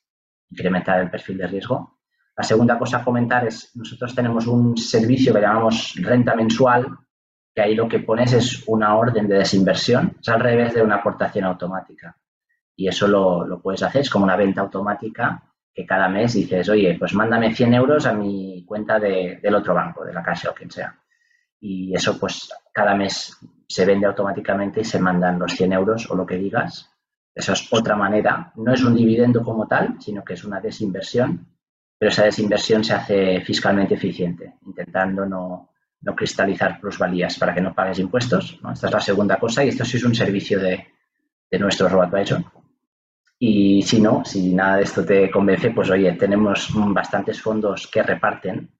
incrementar el perfil de riesgo. La segunda cosa a comentar es, nosotros tenemos un servicio que llamamos renta mensual, que ahí lo que pones es una orden de desinversión, es al revés de una aportación automática. Y eso lo, puedes hacer, es como una venta automática que cada mes dices, oye, pues mándame 100 euros a mi cuenta del otro banco, de la Caixa o quien sea. Y eso pues cada mes se vende automáticamente y se mandan los 100 euros o lo que digas esa es otra manera. No es un dividendo como tal, sino que es una desinversión, pero esa desinversión se hace fiscalmente eficiente, intentando no, cristalizar plusvalías para que no pagues impuestos. Esta es la segunda cosa y esto sí es un servicio de, nuestro RoboAdvisor. Y si no, si nada de esto te convence, pues oye, tenemos bastantes fondos que reparten.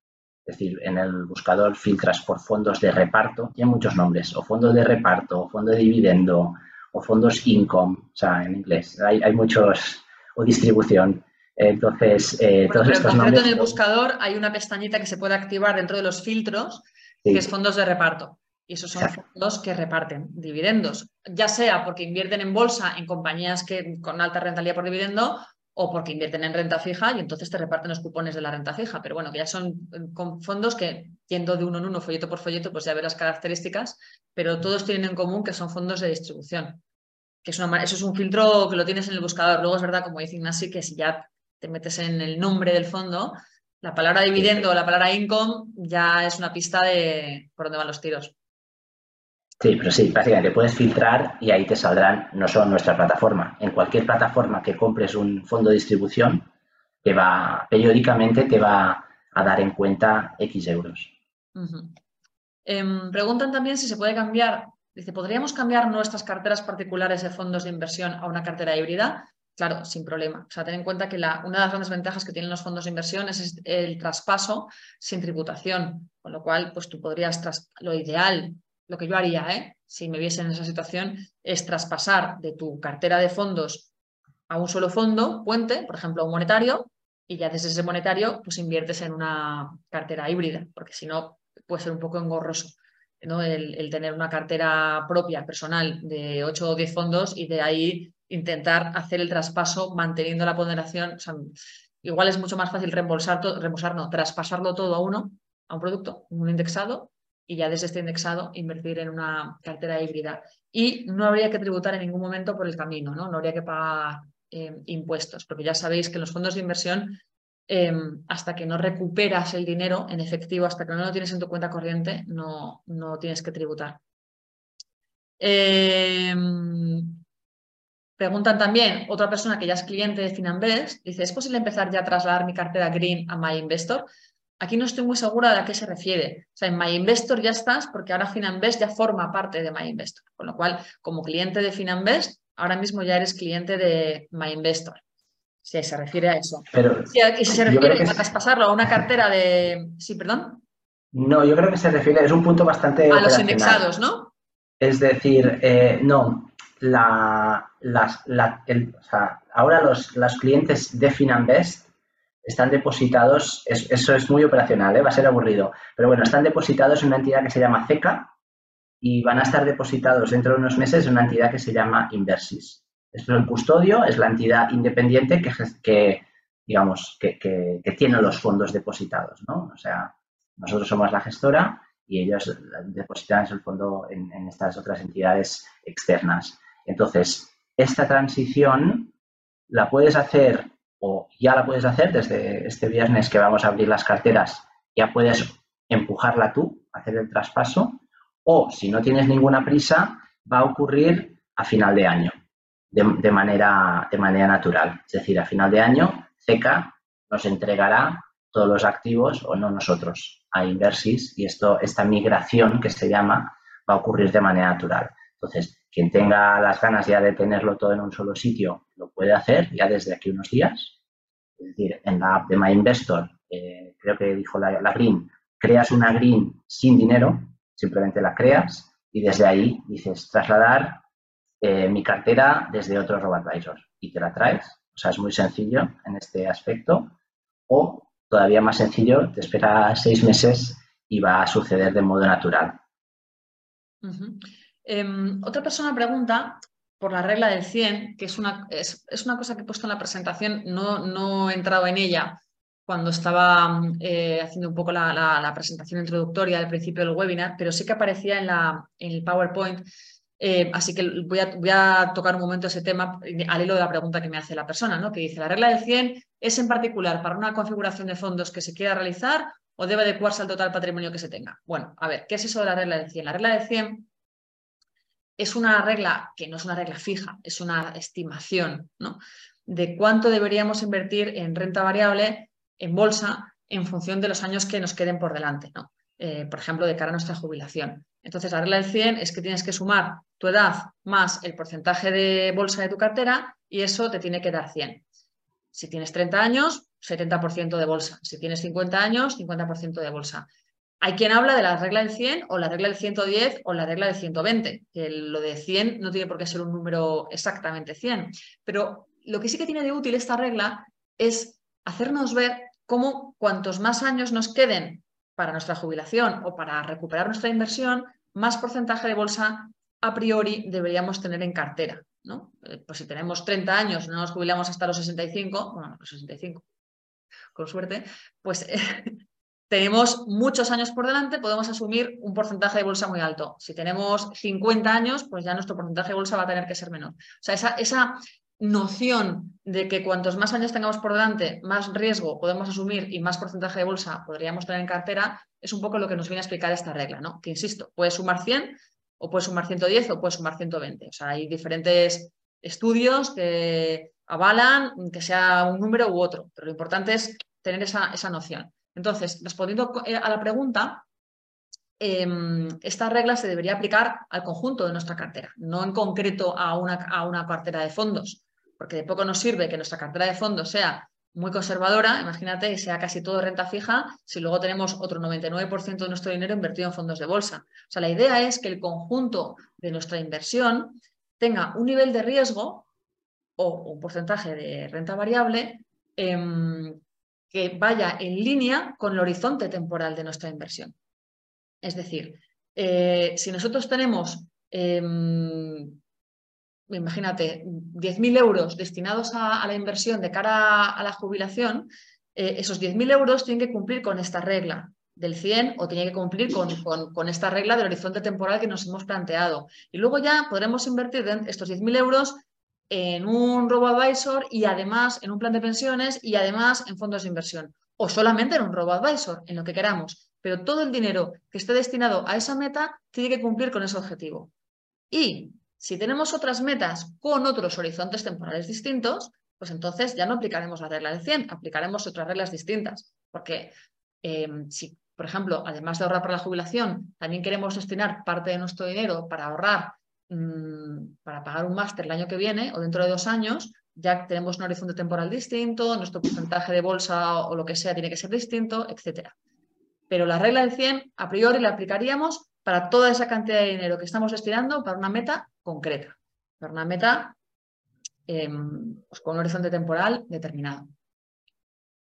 Es decir, en el buscador filtras por fondos de reparto, y hay muchos nombres, o fondos de reparto, o fondo de dividendo, o fondos income, o sea, en inglés. Hay, muchos, o distribución. Entonces, eh, todos estos en nombres... en el buscador hay una pestañita que se puede activar dentro de los filtros, que es fondos de reparto. Y esos son fondos que reparten dividendos, ya sea porque invierten en bolsa en compañías que, con alta rentabilidad por dividendo o porque invierten en renta fija y entonces te reparten los cupones de la renta fija. Pero bueno, que ya son eh, con fondos que, yendo de uno en uno, folleto por folleto, pues ya ves las características, pero todos tienen en común que son fondos de distribución. Que es una, eso es un filtro que lo tienes en el buscador. Luego es verdad, como dice Ignasi, que si ya te metes en el nombre del fondo, la palabra dividendo o la palabra income ya es una pista de por dónde van los tiros. Sí, pero sí, básicamente puedes filtrar y ahí te saldrán, no solo nuestra plataforma, en cualquier plataforma que compres un fondo de distribución, te va, periódicamente te va a dar en cuenta X euros. Em, preguntan también si se puede cambiar, dice, ¿podríamos cambiar nuestras carteras particulares de fondos de inversión a una cartera híbrida? Claro, sin problema. O sea, ten en cuenta que la, una de las grandes ventajas que tienen los fondos de inversión es el traspaso sin tributación, con lo cual, pues tú podrías, tras, lo ideal lo que yo haría, ¿eh? si me viese en esa situación, es traspasar de tu cartera de fondos a un solo fondo, puente, por ejemplo, un monetario, y ya desde ese monetario, pues inviertes en una cartera híbrida, porque si no, puede ser un poco engorroso. ¿no? El, tener una cartera propia, personal, de 8 o 10 fondos y de ahí intentar hacer el traspaso manteniendo la ponderación. igual es mucho más fácil reembolsar, reembolsar no, traspasarlo todo a uno, a un producto, un indexado, y ya desde este indexado invertir en una cartera híbrida. Y no habría que tributar en ningún momento por el camino, no, no habría que pagar eh, impuestos, porque ya sabéis que los fondos de inversión, em, hasta que no recuperas el dinero en efectivo, hasta que no lo tienes en tu cuenta corriente, no, no tienes que tributar. Em, preguntan también, otra persona que ya es cliente de Finanbest, dice, ¿es posible empezar ya a trasladar mi cartera Green a MyInvestor? Aquí no estoy muy segura de a qué se refiere. O sea, en MyInvestor ya estás porque ahora Finanbest ya forma parte de MyInvestor. Con lo cual, como cliente de Finanbest, ahora mismo ya eres cliente de MyInvestor. Si se refiere a eso. Pero si, y si se refiere a traspasarlo a una cartera de... Sí, perdón. No, yo creo que se refiere, es un punto bastante... A los indexados, ¿no? Es decir, eh, no, la, las, o sea, ahora los, los clientes de Finanbest están depositados, eso es muy operacional, ¿eh? va a ser aburrido, pero bueno, están depositados en una entidad que se llama CECA y van a estar depositados dentro de unos meses en una entidad que se llama Inversis. Esto es el custodio, es la entidad independiente que, que digamos, que, tiene los fondos depositados, ¿no? O sea, nosotros somos la gestora y ellos depositan el fondo en estas otras entidades externas. Entonces, esta transición la puedes hacer o ya la puedes hacer desde este viernes que vamos a abrir las carteras, ya puedes empujarla tú, hacer el traspaso, o si no tienes ninguna prisa, va a ocurrir a final de año, de, manera, de manera natural. Es decir, a final de año, CECA nos entregará todos los activos, o no nosotros, a Inversis, y esto, esta migración que se llama va a ocurrir de manera natural. Entonces, quien tenga las ganas ya de tenerlo todo en un solo sitio, lo puede hacer ya desde aquí unos días. Es decir, en la app de MyInvestor, eh, creo que dijo la, Green, creas una Green sin dinero, simplemente la creas y desde ahí dices trasladar eh, mi cartera desde otro RoboAdvisor y te la traes. O sea, es muy sencillo en este aspecto. O todavía más sencillo, te espera seis meses y va a suceder de modo natural. Em, otra persona pregunta por la regla del 100, que es una, es, una cosa que he puesto en la presentación, no, no he entrado en ella cuando estaba eh, haciendo un poco la, presentación introductoria al principio del webinar, pero sí que aparecía en, la, en el PowerPoint. Eh, así que voy a, voy a, tocar un momento ese tema al hilo de la pregunta que me hace la persona, ¿no? que dice, ¿la regla del 100 es en particular para una configuración de fondos que se quiera realizar o debe adecuarse al total patrimonio que se tenga? Bueno, a ver, ¿qué es eso de la regla del 100? La regla del 100 es una regla que no es una regla fija, es una estimación ¿no? de cuánto deberíamos invertir en renta variable en bolsa en función de los años que nos queden por delante, ¿no? Eh, por ejemplo, de cara a nuestra jubilación. Entonces, la regla del 100 es que tienes que sumar tu edad más el porcentaje de bolsa de tu cartera y eso te tiene que dar 100. Si tienes 30 años, 70% de bolsa. Si tienes 50 años, 50% de bolsa. Hay quien habla de la regla del 100 o la regla del 110 o la regla del 120, que lo de 100 no tiene por qué ser un número exactamente 100, pero lo que sí que tiene de útil esta regla es hacernos ver cómo cuantos más años nos queden para nuestra jubilación o para recuperar nuestra inversión, más porcentaje de bolsa a priori deberíamos tener en cartera. ¿no? Eh, pues si tenemos 30 años y no nos jubilamos hasta los 65, bueno, los 65, con suerte, pues *laughs* tenemos muchos años por delante, podemos asumir un porcentaje de bolsa muy alto. Si tenemos 50 años, pues ya nuestro porcentaje de bolsa va a tener que ser menor. O sea, esa, esa noción de que cuantos más años tengamos por delante, más riesgo podemos asumir y más porcentaje de bolsa podríamos tener en cartera, es un poco lo que nos viene a explicar esta regla, ¿no? Que insisto, puede sumar 100 o puede sumar 110 o puede sumar 120. O sea, hay diferentes estudios que avalan que sea un número u otro, pero lo importante es tener esa, esa noción. Entonces, respondiendo eh, a la pregunta, em, esta regla se debería aplicar al conjunto de nuestra cartera, no en concreto a una, cartera de fondos porque de poco nos sirve que nuestra cartera de fondos sea muy conservadora, imagínate, y sea casi todo renta fija, si luego tenemos otro 99% de nuestro dinero invertido en fondos de bolsa. O sea, la idea es que el conjunto de nuestra inversión tenga un nivel de riesgo o un porcentaje de renta variable em, que vaya en línea con el horizonte temporal de nuestra inversión. Es decir, eh, si nosotros tenemos em, imagínate, 10.000 euros destinados a, la inversión de cara a, la jubilación, eh, esos 10.000 euros tienen que cumplir con esta regla del 100 o tienen que cumplir con, esta regla del horizonte temporal que nos hemos planteado. Y luego ya podremos invertir estos 10.000 euros en un robo-advisor y además en un plan de pensiones y además en fondos de inversión. O solamente en un robo-advisor, en lo que queramos. Pero todo el dinero que esté destinado a esa meta tiene que cumplir con ese objetivo. Y si tenemos otras metas con otros horizontes temporales distintos, pues entonces ya no aplicaremos la regla del 100, aplicaremos otras reglas distintas. Porque eh, si, por ejemplo, además de ahorrar para la jubilación, también queremos destinar parte de nuestro dinero para ahorrar, mm, para pagar un máster el año que viene o dentro de dos años, ya tenemos un horizonte temporal distinto, nuestro porcentaje de bolsa o lo que sea tiene que ser distinto, etc. Pero la regla del 100, a priori, la aplicaríamos para toda esa cantidad de dinero que estamos destinando para una meta concreta, para una meta em, pues, con un horizonte temporal determinado.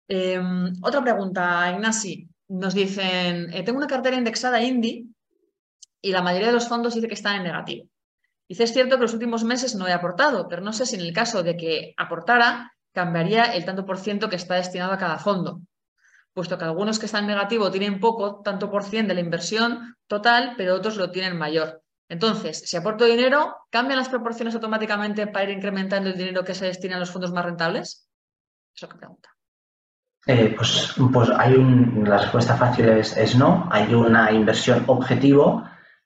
Em, otra pregunta, Ignasi. Nos dicen, eh, tengo una cartera indexada INDI y la mayoría de los fondos dice que están en negativo. Dice, es cierto que los últimos meses no he aportado, pero no sé si en el caso de que aportara, cambiaría el tanto por ciento que está destinado a cada fondo puesto que algunos que están negativo tienen poco, tanto por cien de la inversión total, pero otros lo tienen mayor. Entonces, si aporto dinero, ¿cambian las proporciones automáticamente para ir incrementando el dinero que se destina a los fondos más rentables? Eso que pregunta. Eh, pues, pues hay un, la respuesta fácil es, no. Hay una inversión objetivo.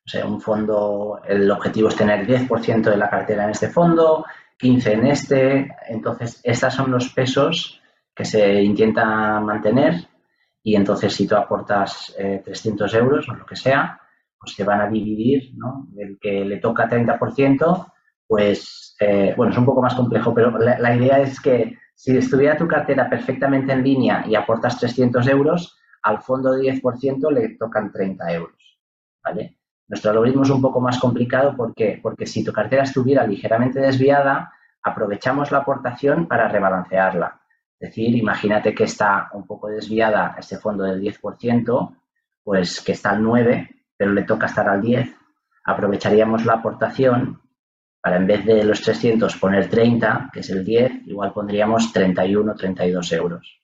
Sea, un fondo, el objetivo es tener 10% de la cartera en este fondo, 15 en este. Entonces, estos son los pesos que se intenta mantener y entonces si tú aportas 300 eh, euros o lo que sea, pues te van a dividir, ¿no? El que le toca 30%, pues, eh, bueno, es un poco más complejo, pero la, idea es que si estuviera tu cartera perfectamente en línea y aportas 300 euros, al fondo de 10% le tocan 30 euros, ¿vale? Nuestro algoritmo es un poco más complicado porque, porque si tu cartera estuviera ligeramente desviada, aprovechamos la aportación para rebalancearla. Es decir, imagínate que está un poco desviada este fondo del 10%, pues que está al 9, pero le toca estar al 10, aprovecharíamos la aportación para en vez de los 300 poner 30, que es el 10, igual pondríamos 31, 32 euros.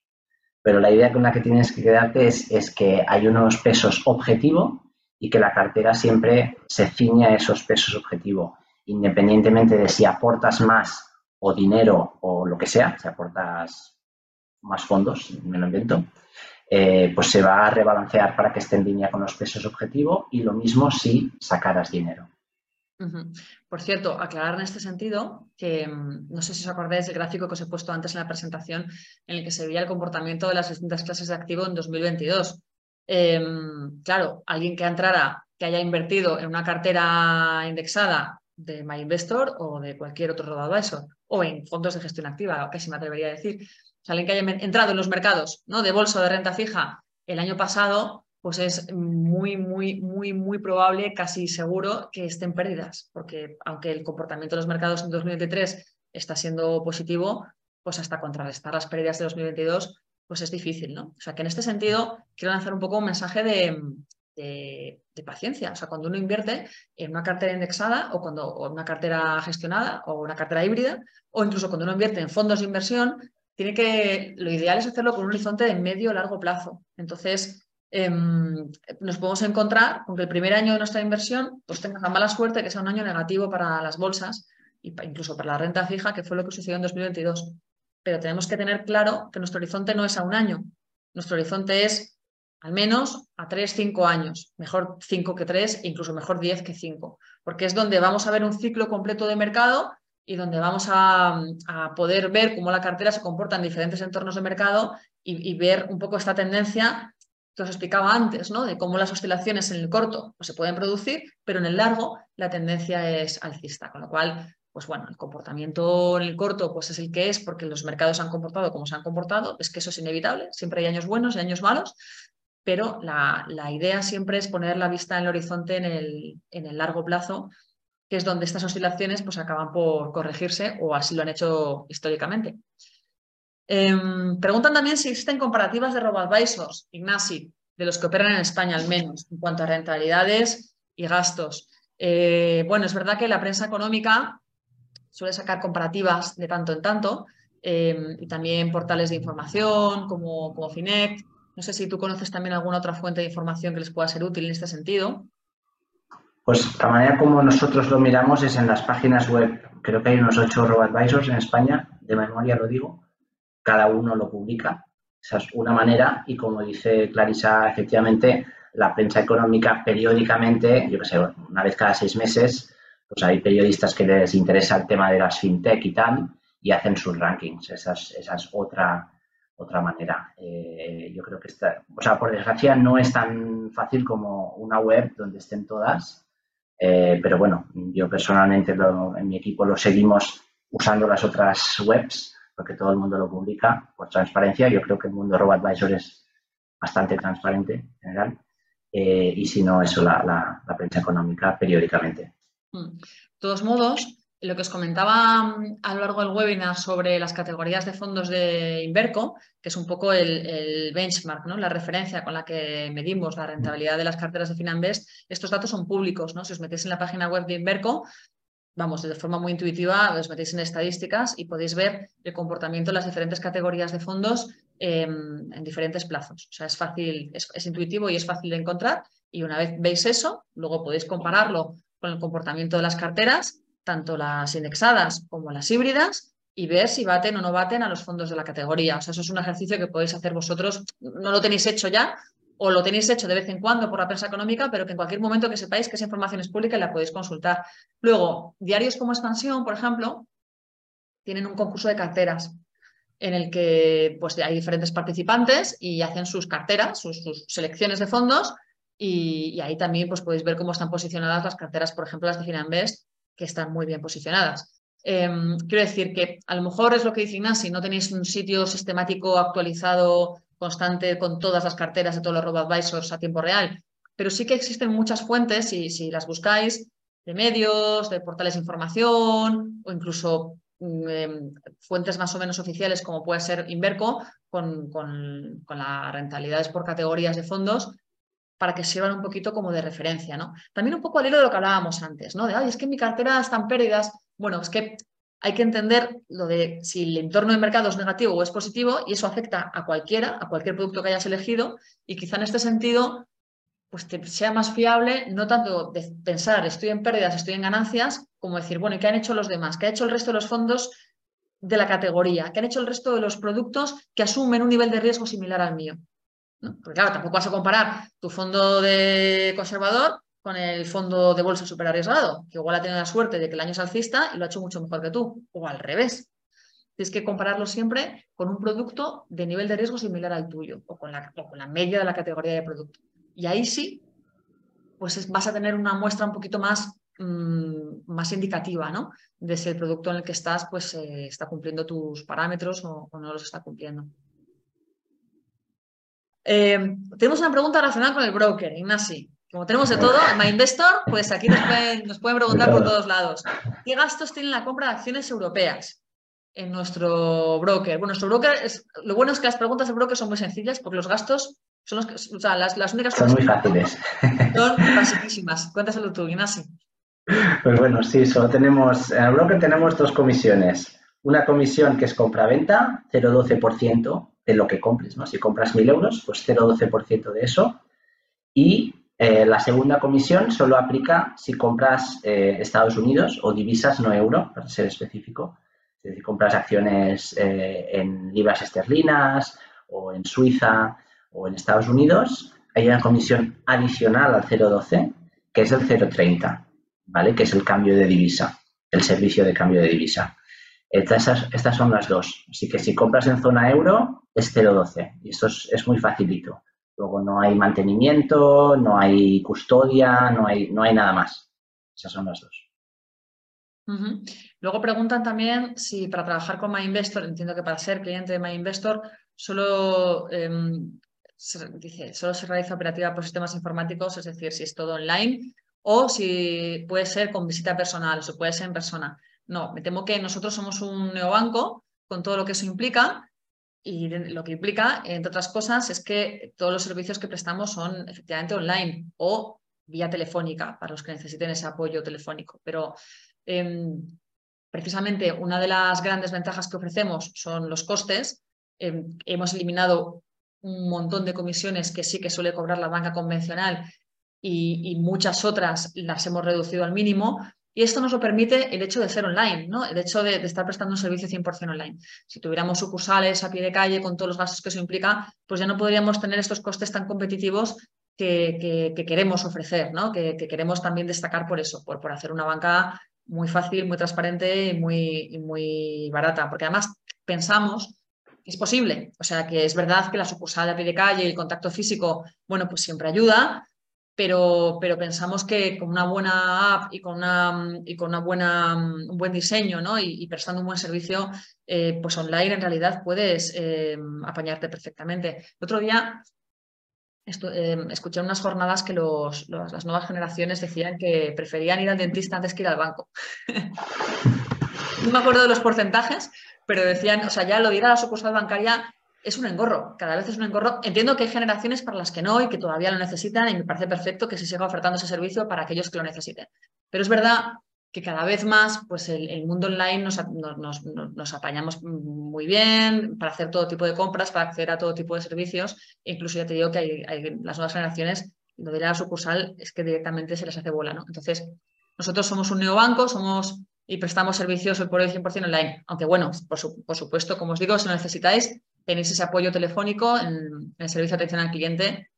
Pero la idea con la que tienes que quedarte es, es que hay unos pesos objetivo y que la cartera siempre se ciña a esos pesos objetivo, independientemente de si aportas más o dinero o lo que sea, si aportas más fondos, me lo invento, eh, pues se va a rebalancear para que esté en línea con los pesos objetivo y lo mismo si sacaras dinero. Por cierto, aclarar en este sentido que mm, no sé si os acordáis del gráfico que os he puesto antes en la presentación en el que se veía el comportamiento de las distintas clases de activo en 2022. Em, claro, alguien que entrara, que haya invertido en una cartera indexada de MyInvestor o de cualquier otro robo advisor o en fondos de gestión activa, casi me atrevería a decir, alguien que haya entrado en los mercados ¿no? de bolsa de renta fija el año pasado, pues es muy, muy, muy, muy probable, casi seguro, que estén pérdidas, porque aunque el comportamiento de los mercados en 2023 está siendo positivo, pues hasta contrarrestar las pérdidas de 2022, pues es difícil, ¿no? O sea que en este sentido quiero lanzar un poco un mensaje de, paciencia. O sea, cuando uno invierte en una cartera indexada o cuando o una cartera gestionada o una cartera híbrida, o incluso cuando uno invierte en fondos de inversión, tiene que, lo ideal es hacerlo con un horizonte de medio o largo plazo. Entonces, em, nos podemos encontrar con que el primer año de nuestra inversión pues tenga la mala suerte que sea un año negativo para las bolsas e incluso para la renta fija, que fue lo que sucedió en 2022. Pero tenemos que tener claro que nuestro horizonte no es a un año, nuestro horizonte es al menos a 3, 5 años, mejor 5 que 3 e incluso mejor 10 que 5, porque es donde vamos a ver un ciclo completo de mercado y donde vamos a, poder ver cómo la cartera se comporta en diferentes entornos de mercado y, ver un poco esta tendencia que os explicaba antes, ¿no? de cómo las oscilaciones en el corto pues, se pueden producir, pero en el largo la tendencia es alcista, con lo cual pues bueno, el comportamiento en el corto pues es el que es porque los mercados han comportado como se han comportado, es que eso es inevitable, siempre hay años buenos y años malos, pero la, idea siempre es poner la vista en el horizonte en el, en el, largo plazo, que es donde estas oscilaciones pues, acaban por corregirse o así lo han hecho históricamente. Em, preguntan también si existen comparativas de robo-advisors, Ignasi, de los que operan en España al menos, en cuanto a rentabilidades y gastos. Eh, bueno, es verdad que la prensa económica suele sacar comparativas de tanto en tanto em, y también portales de información como, como Finect, no sé si tú conoces también alguna otra fuente de información que les pueda ser útil en este sentido. Pues la manera como nosotros lo miramos es en las páginas web. Creo que hay unos ocho robo-advisors en España, de memoria lo digo. Cada uno lo publica. Esa es una manera y como dice Clarisa, efectivamente, la prensa económica periódicamente, yo qué sé, una vez cada seis meses, pues hay periodistas que les interesa el tema de las fintech y tal y hacen sus rankings. Esa esa es otra, otra manera. Eh, yo creo que está, o sea, por desgracia no es tan fácil como una web donde estén todas, eh, pero bueno, yo personalmente en mi equipo lo seguimos usando las otras webs porque todo el mundo lo publica por transparencia. Yo creo que el mundo RoboAdvisor es bastante transparente en general. Eh, y si no, eso la, la, prensa económica periódicamente. Mm. De todos modos, lo que os comentaba mm, a lo largo del webinar sobre las categorías de fondos de Inverco, que es un poco el, benchmark, la referencia con la que medimos la rentabilidad de las carteras de Finanbest, estos datos son públicos. ¿no? Si os metéis en la página web de Inverco, vamos, de forma muy intuitiva, os metéis en estadísticas y podéis ver el comportamiento de las diferentes categorías de fondos em, en diferentes plazos. O sea, es fácil, es intuitivo y es fácil de encontrar. Y una vez veis eso, luego podéis compararlo con el comportamiento de las carteras tanto las indexadas como las híbridas y ver si baten o no baten a los fondos de la categoría. O sea, eso es un ejercicio que podéis hacer vosotros, no lo tenéis hecho ya o lo tenéis hecho de vez en cuando por la prensa económica, pero que en cualquier momento que sepáis que esa información es pública y la podéis consultar. Luego, diarios como Expansión, por ejemplo, tienen un concurso de carteras en el que pues, hay diferentes participantes y hacen sus carteras, sus, selecciones de fondos y, ahí también pues, podéis ver cómo están posicionadas las carteras, por ejemplo, las de Finanbest que están muy bien posicionadas. Em, quiero decir que a lo mejor es lo que dice Ignasi, no tenéis un sitio sistemático actualizado, constante, con todas las carteras de todos los robo-advisors a tiempo real, pero sí que existen muchas fuentes, y si las buscáis, de medios, de portales de información o incluso mm, em, fuentes más o menos oficiales como puede ser Inverco, con, con, con las rentabilidades por categorías de fondos, para que sirvan un poquito como de referencia, ¿no? También un poco al hilo de lo que hablábamos antes, ¿no? De, ay, es que en mi cartera están pérdidas. Bueno, es que hay que entender lo de si el entorno de mercado es negativo o es positivo y eso afecta a cualquiera, a cualquier producto que hayas elegido y quizá en este sentido pues te sea más fiable no tanto de pensar estoy en pérdidas, estoy en ganancias, como decir, bueno, ¿y qué han hecho los demás? ¿Qué ha hecho el resto de los fondos de la categoría? ¿Qué han hecho el resto de los productos que asumen un nivel de riesgo similar al mío? Porque claro, tampoco vas a comparar tu fondo de conservador con el fondo de bolsa super arriesgado, que igual ha tenido la suerte de que el año es alcista y lo ha hecho mucho mejor que tú, o al revés. Tienes que compararlo siempre con un producto de nivel de riesgo similar al tuyo, o con la, media de la categoría de producto. Y ahí sí, pues vas a tener una muestra un poquito más, mm, más indicativa, ¿no? De si el producto en el que estás, pues eh, está cumpliendo tus parámetros o no los está cumpliendo. Eh, tenemos una pregunta relacionada con el broker, Ignasi. Como tenemos de todo, en MyInvestor, pues aquí nos pueden, preguntar por todos lados. ¿Qué gastos tiene la compra de acciones europeas en nuestro broker? Bueno, nuestro broker, es, lo bueno es que las preguntas del broker son muy sencillas porque los gastos Son las, las, únicas Son muy fáciles. Son basiquísimas. Cuéntaselo tú, Ignacio. Pues bueno, sí, solo tenemos, en el broker tenemos dos comisiones. Una comisión que es compra-venta, 0,12% de lo que compres, ¿no? Si compras 1.000 euros, pues 0,12% de eso. Y eh, la segunda comisión solo aplica si compras eh, Estados Unidos o divisas no euro, para ser específico. Es decir, compras acciones eh, en libras esterlinas o en Suiza o en Estados Unidos, hay una comisión adicional al 0,12 que es el 0,30, ¿vale? Que es el cambio de divisa, el servicio de cambio de divisa. Estas, son las dos. Así que si compras en zona euro, es 0,12 y esto es, muy facilito. Luego no hay mantenimiento, no hay custodia, no hay, no hay nada más. Esas son las dos. Luego preguntan también si para trabajar con MyInvestor, entiendo que para ser cliente de MyInvestor, solo, em, se, solo se realiza operativa por sistemas informáticos, es decir, si es todo online o si puede ser con visita personal o si puede ser en persona. No, me temo que nosotros somos un neobanco con todo lo que eso implica y lo que implica, entre otras cosas, es que todos los servicios que prestamos son efectivamente online o vía telefónica para los que necesiten ese apoyo telefónico. Pero Em, precisamente una de las grandes ventajas que ofrecemos son los costes. Em, hemos eliminado un montón de comisiones que sí que suele cobrar la banca convencional y, muchas otras las hemos reducido al mínimo. Y esto nos lo permite el hecho de ser online, ¿no? el hecho de, estar prestando un servicio 100% online. Si tuviéramos sucursales a pie de calle con todos los gastos que eso implica, pues ya no podríamos tener estos costes tan competitivos que, queremos ofrecer, ¿no? que, queremos también destacar por eso, por, por hacer una banca muy fácil, muy transparente y muy, muy barata, porque además pensamos es posible. O sea, que es verdad que la sucursal a pie de calle y el contacto físico, bueno, pues siempre ayuda, pero, pero pensamos que con una buena app y con, una, y con una buena, un buen diseño ¿no? y, prestando un buen servicio, eh, pues online en realidad puedes eh, apañarte perfectamente. El otro día Em, escuché unas jornadas que las nuevas generaciones decían que preferían ir al dentista antes que ir al banco. *laughs* no me acuerdo de los porcentajes, pero decían, o sea, ya lo de ir a la sucursal bancaria es un engorro, cada vez es un engorro. Entiendo que hay generaciones para las que no y que todavía lo necesitan y me parece perfecto que se siga ofertando ese servicio para aquellos que lo necesiten. Pero es verdad que cada vez más pues el, mundo online nos, apañamos muy bien para hacer todo tipo de compras, para acceder a todo tipo de servicios. Incluso ya te digo que hay, las nuevas generaciones, lo de la sucursal es que directamente se les hace bola. ¿no? Entonces, nosotros somos un neobanco, somos y prestamos servicios por hoy 100% online. Aunque bueno, por, supuesto, como os digo, si lo necesitáis, tenéis ese apoyo telefónico en, el servicio de atención al cliente.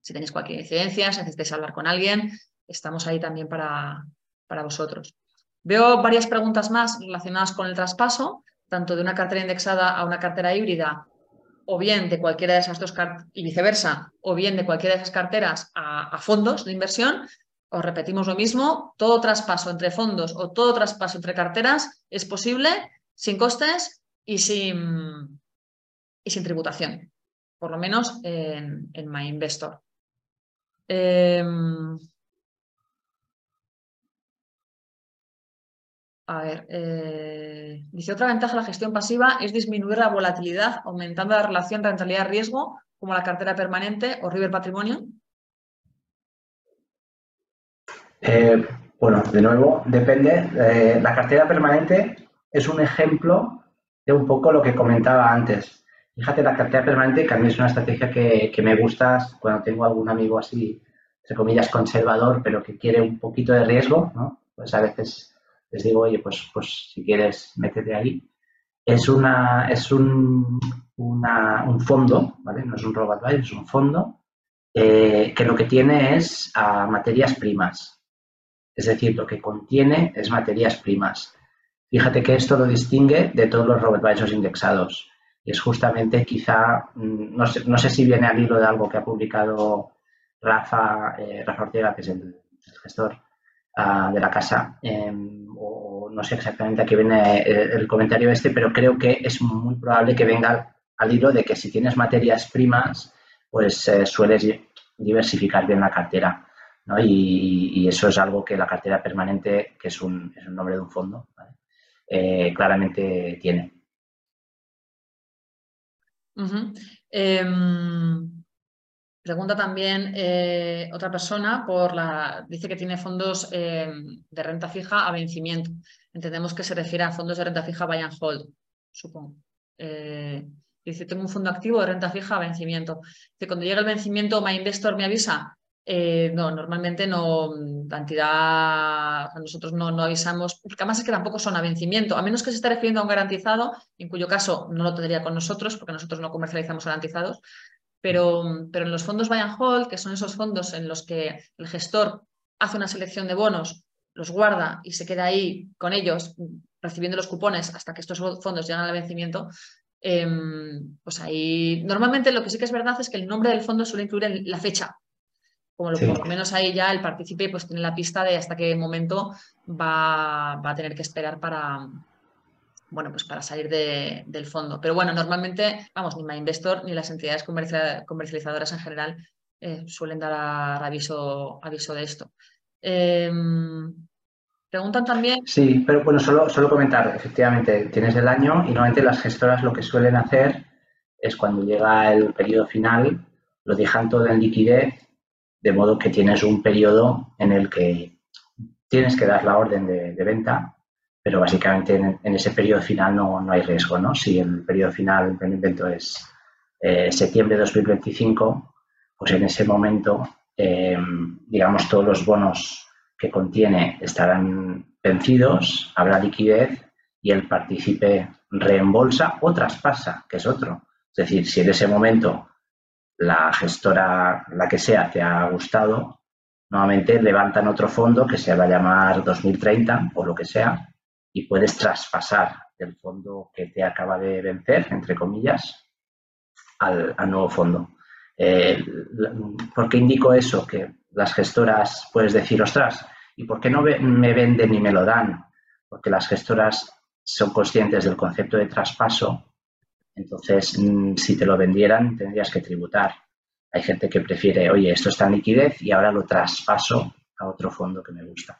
Si tenéis cualquier incidencia, si necesitáis hablar con alguien, estamos ahí también para, para vosotros. Veo varias preguntas más relacionadas con el traspaso, tanto de una cartera indexada a una cartera híbrida, o bien de cualquiera de esas dos carteras, y viceversa, o bien de cualquiera de esas carteras a, fondos de inversión. Os repetimos lo mismo, todo traspaso entre fondos o todo traspaso entre carteras es posible sin costes y sin, y sin tributación, por lo menos en, en MyInvestor. Em, A ver, eh, dice otra ventaja de la gestión pasiva es disminuir la volatilidad aumentando la relación rentabilidad-riesgo como la cartera permanente o River Patrimonio. Eh, bueno, de nuevo, depende. Eh, la cartera permanente es un ejemplo de un poco lo que comentaba antes. Fíjate, la cartera permanente, que a mí es una estrategia que, que me gusta cuando tengo algún amigo así, entre comillas, conservador, pero que quiere un poquito de riesgo, ¿no? Pues a veces les digo, oye, pues, pues si quieres, métete ahí. Es, una, es un, un fondo, ¿vale? No es un robot es un fondo eh, que lo que tiene es materias primas. Es decir, lo que contiene es materias primas. Fíjate que esto lo distingue de todos los robot advisors indexados. Y es justamente quizá, mm, no sé, no sé, si viene al hilo de algo que ha publicado Rafa, eh, Rafa Ortega, que es el gestor de la casa. Em, o no sé exactamente a qué viene el, comentario este, pero creo que es muy probable que venga al hilo de que si tienes materias primas, pues eh, sueles diversificar bien la cartera. ¿no? Y, eso es algo que la cartera permanente, que es un, es un nombre de un fondo, eh, claramente tiene. Pregunta también eh, otra persona por la. Dice que tiene fondos eh, de renta fija a vencimiento. Entendemos que se refiere a fondos de renta fija buy and hold, supongo. Eh, dice, tengo un fondo activo de renta fija a vencimiento. Dice, cuando llega el vencimiento, my investor me avisa. no, normalmente no, la entidad, nosotros no, no, avisamos, porque además es que tampoco son a vencimiento, a menos que se esté refiriendo a un garantizado, en cuyo caso no lo tendría con nosotros, porque nosotros no comercializamos garantizados, pero, en los fondos buy and hold, que son esos fondos en los que el gestor hace una selección de bonos, los guarda y se queda ahí con ellos recibiendo los cupones hasta que estos fondos llegan al vencimiento, em, pues ahí normalmente lo que sí que es verdad es que el nombre del fondo suele incluir la fecha. Como lo, por lo menos ahí ya el partícipe pues tiene la pista de hasta qué momento va a tener que esperar para, bueno, pues para salir del fondo. Pero bueno, normalmente, vamos, ni MyInvestor ni las entidades comercializadoras en general eh, suelen dar aviso, aviso de esto. Em, preguntan también. Sí, pero bueno, solo, solo comentar, efectivamente, tienes el año y normalmente las gestoras lo que suelen hacer es cuando llega el periodo final, lo dejan todo en liquidez, de modo que tienes un periodo en el que tienes que dar la orden de venta pero básicamente en, ese periodo final no, no, hay riesgo, ¿no? Si el periodo final del invento es eh, septiembre de 2025, pues en ese momento, eh, digamos, todos los bonos que contiene estarán vencidos, habrá liquidez y el partícipe reembolsa o traspasa, que es otro. Es decir, si en ese momento la gestora, la que sea, te ha gustado, nuevamente levantan otro fondo que se va a llamar 2030 o lo que sea, y puedes traspasar el fondo que te acaba de vencer, entre comillas, al, nuevo fondo. Eh, ¿Por qué indico eso? Que las gestoras puedes decir, ostras, ¿y por qué no me venden ni me lo dan? Porque las gestoras son conscientes del concepto de traspaso, entonces mm, si te lo vendieran tendrías que tributar. Hay gente que prefiere, oye, esto está en liquidez y ahora lo traspaso a otro fondo que me gusta.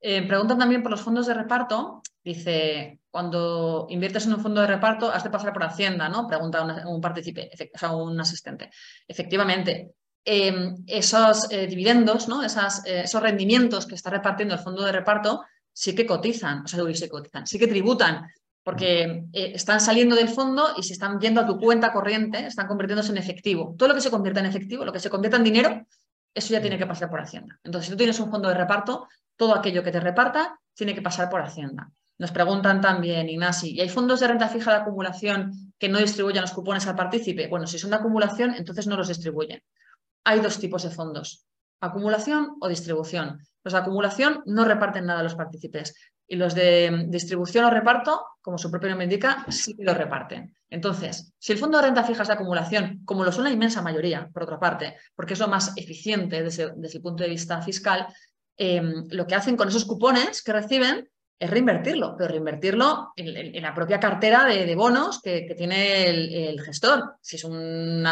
Eh, preguntan también por los fondos de reparto. Dice, cuando inviertes en un fondo de reparto, has de pasar por Hacienda, ¿no? Pregunta un partícipe, o sea, un asistente. Efectivamente, em, esos eh, dividendos, ¿no? Eh, esos rendimientos que está repartiendo el fondo de reparto sí que cotizan, o sea, sí, cotizan, sí que tributan, porque están saliendo del fondo y se están yendo a tu cuenta corriente, están convirtiéndose en efectivo. Todo lo que se convierta en efectivo, lo que se convierta en dinero, eso ya tiene que pasar por Hacienda. Entonces, si tú tienes un fondo de reparto, todo aquello que te reparta tiene que pasar por Hacienda. Nos preguntan también, Ignasi, ¿y hay fondos de renta fija de acumulación que no distribuyen los cupones al partícipe? Bueno, si son de acumulación, entonces no los distribuyen. Hay dos tipos de fondos, acumulación o distribución. Los de acumulación no reparten nada a los partícipes y los de distribución o reparto, como su propio nombre indica, sí que lo reparten. Entonces, si el fondo de renta fija es de acumulación, como lo son la inmensa mayoría, por otra parte, porque es lo más eficiente desde, el punto de vista fiscal, Em, lo que hacen con esos cupones que reciben es reinvertirlo, pero reinvertirlo en, la propia cartera de, bonos que, tiene el, gestor. Si es un,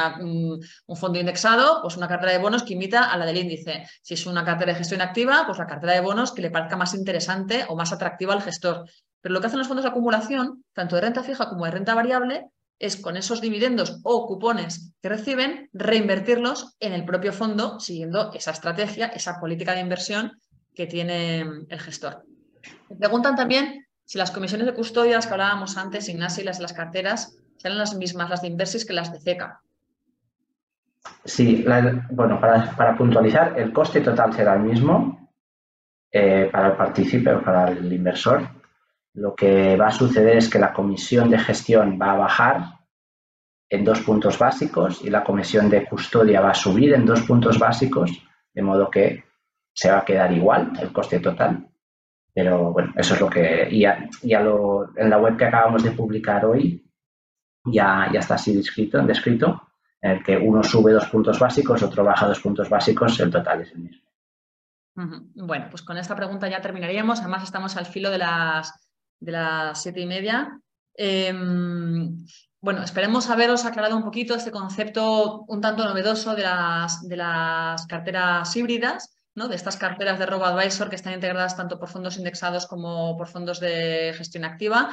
fondo indexado, pues una cartera de bonos que imita a la del índice. Si es una cartera de gestión activa, pues la cartera de bonos que le parezca más interesante o más atractiva al gestor. Pero lo que hacen los fondos de acumulación, tanto de renta fija como de renta variable, es con esos dividendos o cupones que reciben, reinvertirlos en el propio fondo, siguiendo esa estrategia, esa política de inversión que tiene el gestor. Me preguntan también si las comisiones de custodia, que hablábamos antes, Ignacio, y las de las carteras, serán las mismas, las de Inversis, que las de CECA. Sí, bueno, para, puntualizar, el coste total será el mismo eh, para el partícipe o para el inversor, lo que va a suceder es que la comisión de gestión va a bajar en dos puntos básicos y la comisión de custodia va a subir en dos puntos básicos, de modo que se va a quedar igual el coste total. Pero bueno, eso es lo que ya, ya lo, en la web que acabamos de publicar hoy ya, ya está así descrito, descrito, en el que uno sube dos puntos básicos, otro baja dos puntos básicos, el total es el mismo. Bueno, pues con esta pregunta ya terminaríamos. Además, estamos al filo de las de las siete y media. Em, bueno, esperemos haberos aclarado un poquito este concepto un tanto novedoso de las, de las carteras híbridas, ¿no? de estas carteras de robo advisor que están integradas tanto por fondos indexados como por fondos de gestión activa.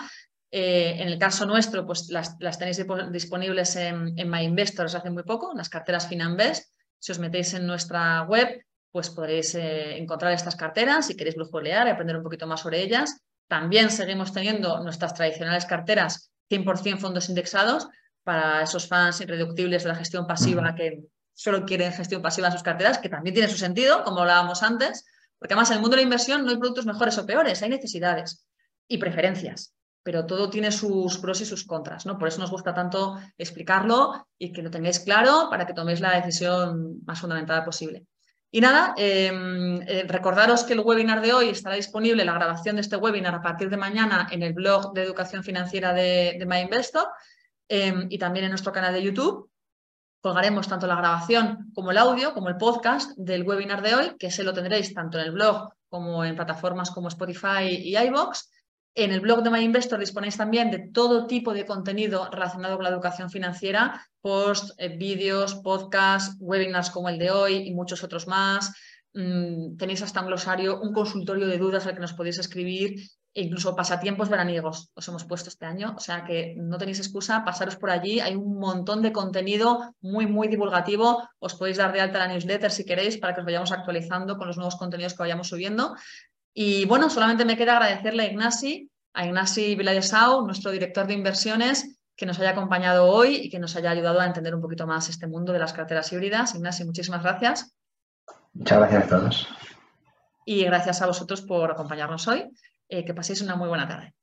Eh, en el caso nuestro, pues las, tenéis disponibles en, en MyInvestors hace muy poco, las carteras Finanbest. Si os metéis en nuestra web, pues podréis eh, encontrar estas carteras si queréis brujolear y aprender un poquito más sobre ellas. También seguimos teniendo nuestras tradicionales carteras 100% fondos indexados para esos fans irreductibles de la gestión pasiva que solo quieren gestión pasiva en sus carteras, que también tiene su sentido, como hablábamos antes, porque además en el mundo de la inversión no hay productos mejores o peores, hay necesidades y preferencias pero todo tiene sus pros y sus contras, ¿no? Por eso nos gusta tanto explicarlo y que lo tengáis claro para que toméis la decisión más fundamentada posible. Y nada, em, eh, recordaros que el webinar de hoy estará disponible, la grabación de este webinar a partir de mañana en el blog de educación financiera de, de MyInvestor em, y también en nuestro canal de YouTube. Colgaremos tanto la grabación como el audio, como el podcast del webinar de hoy, que se lo tendréis tanto en el blog como en plataformas como Spotify y iVoox. En el blog de MyInvestor disponéis también de todo tipo de contenido relacionado con la educación financiera, posts, eh, vídeos, podcasts, webinars como el de hoy y muchos otros más. Mm, tenéis hasta un glosario, un consultorio de dudas al que nos podéis escribir e incluso pasatiempos veraniegos os hemos puesto este año, o sea que no tenéis excusa, pasaros por allí, hay un montón de contenido muy, muy divulgativo, os podéis dar de alta la newsletter si queréis para que os vayamos actualizando con los nuevos contenidos que vayamos subiendo y bueno, solamente me queda agradecerle a Ignasi, a Ignasi Viladesau, nuestro director de inversiones, que nos haya acompañado hoy y que nos haya ayudado a entender un poquito más este mundo de las carteras híbridas. Ignasi, muchísimas gracias. Muchas gracias a todos. Y gracias a vosotros por acompañarnos hoy. Eh, que paséis una muy buena tarde.